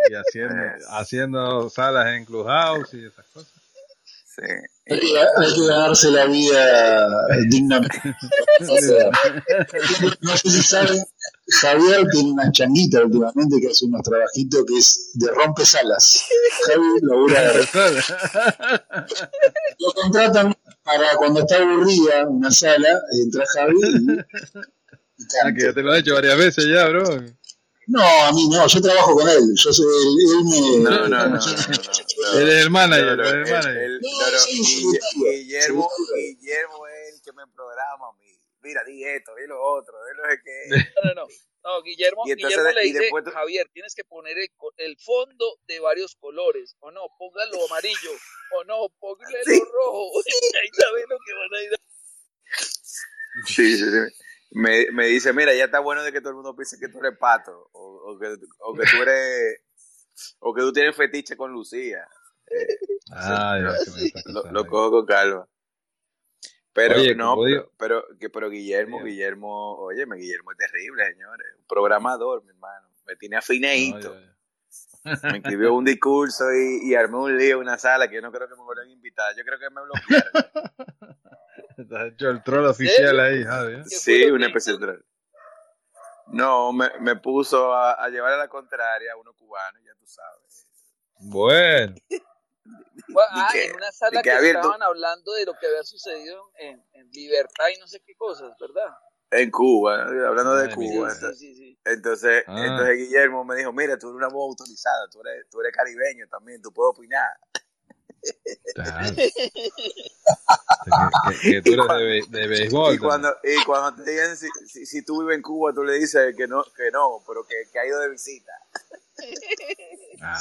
Speaker 5: Y, y haciendo,
Speaker 8: Eh. *laughs*
Speaker 5: haciendo salas en Clubhouse y esas cosas.
Speaker 8: Sí.
Speaker 6: Hay que, hay que ganarse la vida dignamente. *laughs* O sea, no sé si saben, Javier tiene una changuita últimamente que hace unos trabajitos que es de rompesalas. Javi labura de Lo contratan para cuando está aburrida una sala, entra Javi y, y
Speaker 5: Ah, que te lo he hecho varias veces ya, bro.
Speaker 6: No, a mí no, yo trabajo con él. Yo soy él, él me.
Speaker 8: No, no, no, no.
Speaker 5: Eres el manager, el
Speaker 8: él- él- Guillermo. Guillermo es el que me programa. Mira, di esto, di lo otro, di lo qué.
Speaker 4: No, no, no. No, Guillermo,
Speaker 8: Y entonces
Speaker 4: Guillermo le dice,
Speaker 8: después
Speaker 4: Javier, tienes que poner el, co- el fondo de varios colores, o no, póngalo amarillo, o no, póngale
Speaker 8: Sí.
Speaker 4: rojo, ahí sabes lo que van a ir.
Speaker 8: Sí, sí, sí. Me, me dice, mira, ya está bueno de que todo el mundo piense que tú eres pato, o, o que, o que tú eres, o que tú tienes fetiche con Lucía. Eh, *laughs*
Speaker 5: Ah,
Speaker 8: lo, lo cojo con calma. Pero
Speaker 5: Oye,
Speaker 8: no, pero, pero, que, pero Guillermo,
Speaker 5: Dígame.
Speaker 8: Guillermo, oye, Guillermo es terrible, señores. Un programador, mi hermano. Me tiene afineito. Me escribió un discurso y, y armé un lío en una sala que yo no creo que me vuelvan a invitar. Yo creo que me bloquearon. *laughs*
Speaker 5: Te has hecho el troll oficial ahí, Javi. ¿eh?
Speaker 4: ¿Qué fue
Speaker 8: sí, una especie de troll. No, me, me puso a, a llevar a la contraria a uno cubano, ya tú sabes.
Speaker 5: Bueno,
Speaker 4: Bueno, ah,
Speaker 8: que-
Speaker 4: en una sala
Speaker 8: que
Speaker 4: que
Speaker 8: abierto.
Speaker 4: estaban hablando de lo que había sucedido en, en Libertad y no sé qué cosas, ¿verdad?
Speaker 8: En Cuba, hablando de
Speaker 5: Ay,
Speaker 8: Cuba.
Speaker 4: Sí, sí, sí.
Speaker 8: Entonces,
Speaker 5: Ah.
Speaker 8: entonces Guillermo me dijo, mira, tú eres una voz autorizada, tú eres, tú eres caribeño también, tú puedes opinar. *laughs*
Speaker 5: que, que- que tú eres de, de béisbol.
Speaker 8: Y cuando, y cuando te digan si, si, si tú vives en Cuba, tú le dices que no, que no, pero que, que ha ido de visita.
Speaker 5: también. Ah,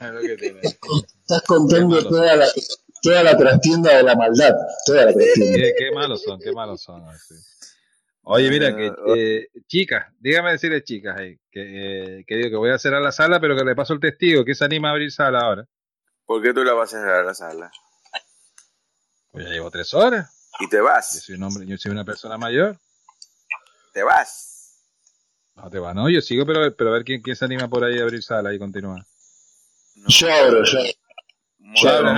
Speaker 5: es lo que tiene.
Speaker 6: Estás contando toda la, toda la trastienda de la maldad. Toda la trastienda.
Speaker 5: Qué, qué malos son, qué malos son. así. Oye, mira, que
Speaker 8: Eh,
Speaker 5: eh, chicas, dígame decirle chicas ahí, que, eh, que digo que voy a cerrar la sala, pero que le paso el testigo, que se anima a abrir sala ahora.
Speaker 8: ¿Por qué tú la vas a cerrar la sala?
Speaker 5: Pues ya llevo tres horas.
Speaker 8: Y te
Speaker 5: Yo
Speaker 8: vas.
Speaker 5: soy un hombre, yo soy una persona mayor.
Speaker 8: Te vas.
Speaker 5: No te va, no, yo sigo, pero, pero a ver quién, quién se anima por ahí a abrir sala y continuar.
Speaker 8: No.
Speaker 6: Yo abro, yo. Yo abro.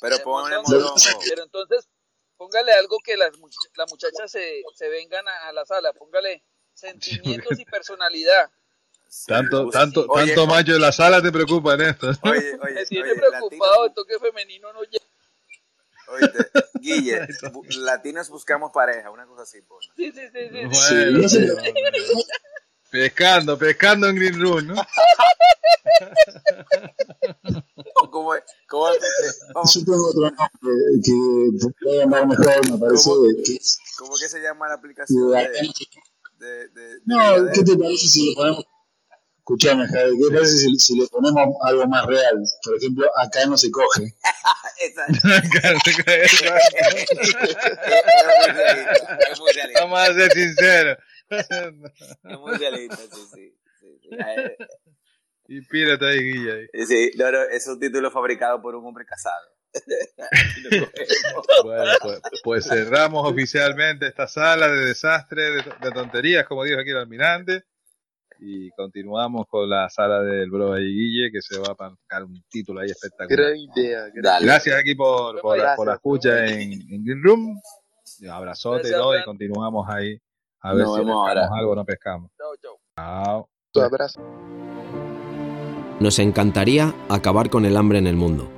Speaker 8: Pero
Speaker 4: Eh,
Speaker 8: ponemos.
Speaker 4: Pero entonces, póngale algo que las, las muchachas se, se vengan a, a la sala. Póngale *laughs* sentimientos y personalidad.
Speaker 5: Tanto,
Speaker 8: Uy,
Speaker 5: tanto,
Speaker 8: oye,
Speaker 5: tanto macho de la sala te preocupa en esto.
Speaker 8: Oye, oye,
Speaker 4: Me tiene
Speaker 8: oye,
Speaker 4: preocupado, el toque femenino no llega.
Speaker 8: oíste, Guille, *laughs* latinos buscamos pareja, una cosa así, pon.
Speaker 4: Sí, sí, sí, sí.
Speaker 6: Sí,
Speaker 5: Bueno,
Speaker 6: no sé.
Speaker 5: pescando, pescando en Green Room, ¿no?
Speaker 8: ¿Cómo es? ¿Cómo es? ¿Cómo,
Speaker 6: Yo tengo otro nombre que puede andar mejor, me parece.
Speaker 8: ¿Cómo?
Speaker 6: Que,
Speaker 8: cómo que se llama la aplicación de, de, de, de
Speaker 6: No? ¿qué te parece si le ponemos... Escuchame, Javi, ¿qué parece si, si le ponemos algo más real? Por ejemplo, acá no se coge.
Speaker 5: Vamos a ser sinceros.
Speaker 8: Es muy realista, sí, sí. sí, sí. Eh,
Speaker 5: Inspírate ahí, Guille. ahí.
Speaker 8: Sí, no, no, es un título fabricado por un hombre casado. *laughs*
Speaker 5: Bueno, pues, pues cerramos oficialmente esta sala de desastre, de, de tonterías, como dijo aquí el almirante. Y continuamos con la sala del bro ahí, Guille, que se va a marcar un título ahí espectacular.
Speaker 9: Gran idea. gran
Speaker 8: Dale.
Speaker 5: Gracias aquí por, por, la, por la escucha en, en Green Room. Y abrazote y
Speaker 4: Gracias,
Speaker 5: todo, y continuamos ahí. A ver
Speaker 8: Nos
Speaker 5: si
Speaker 8: vemos
Speaker 5: pescamos
Speaker 8: ahora.
Speaker 5: algo o no pescamos.
Speaker 4: Chao, chao.
Speaker 5: Chao.
Speaker 9: Tu abrazo.
Speaker 10: Nos encantaría acabar con el hambre en el mundo.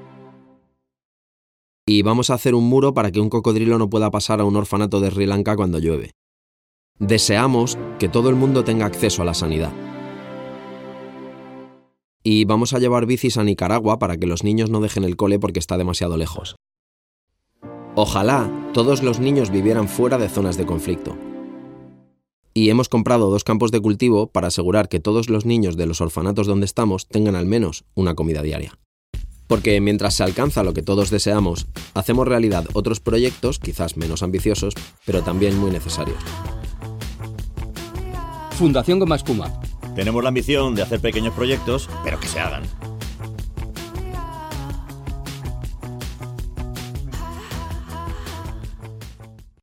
Speaker 10: Y vamos a hacer un muro para que un cocodrilo no pueda pasar a un orfanato de Sri Lanka cuando llueve. Deseamos que todo el mundo tenga acceso a la sanidad. Y vamos a llevar bicis a Nicaragua para que los niños no dejen el cole porque está demasiado lejos. Ojalá todos los niños vivieran fuera de zonas de conflicto. Y hemos comprado dos campos de cultivo para asegurar que todos los niños de los orfanatos donde estamos tengan al menos una comida diaria. Porque mientras se alcanza lo que todos deseamos, hacemos realidad otros proyectos, quizás menos ambiciosos, pero también muy necesarios.
Speaker 11: Fundación Goma Espuma.
Speaker 12: Tenemos la ambición de hacer pequeños proyectos, pero que se hagan.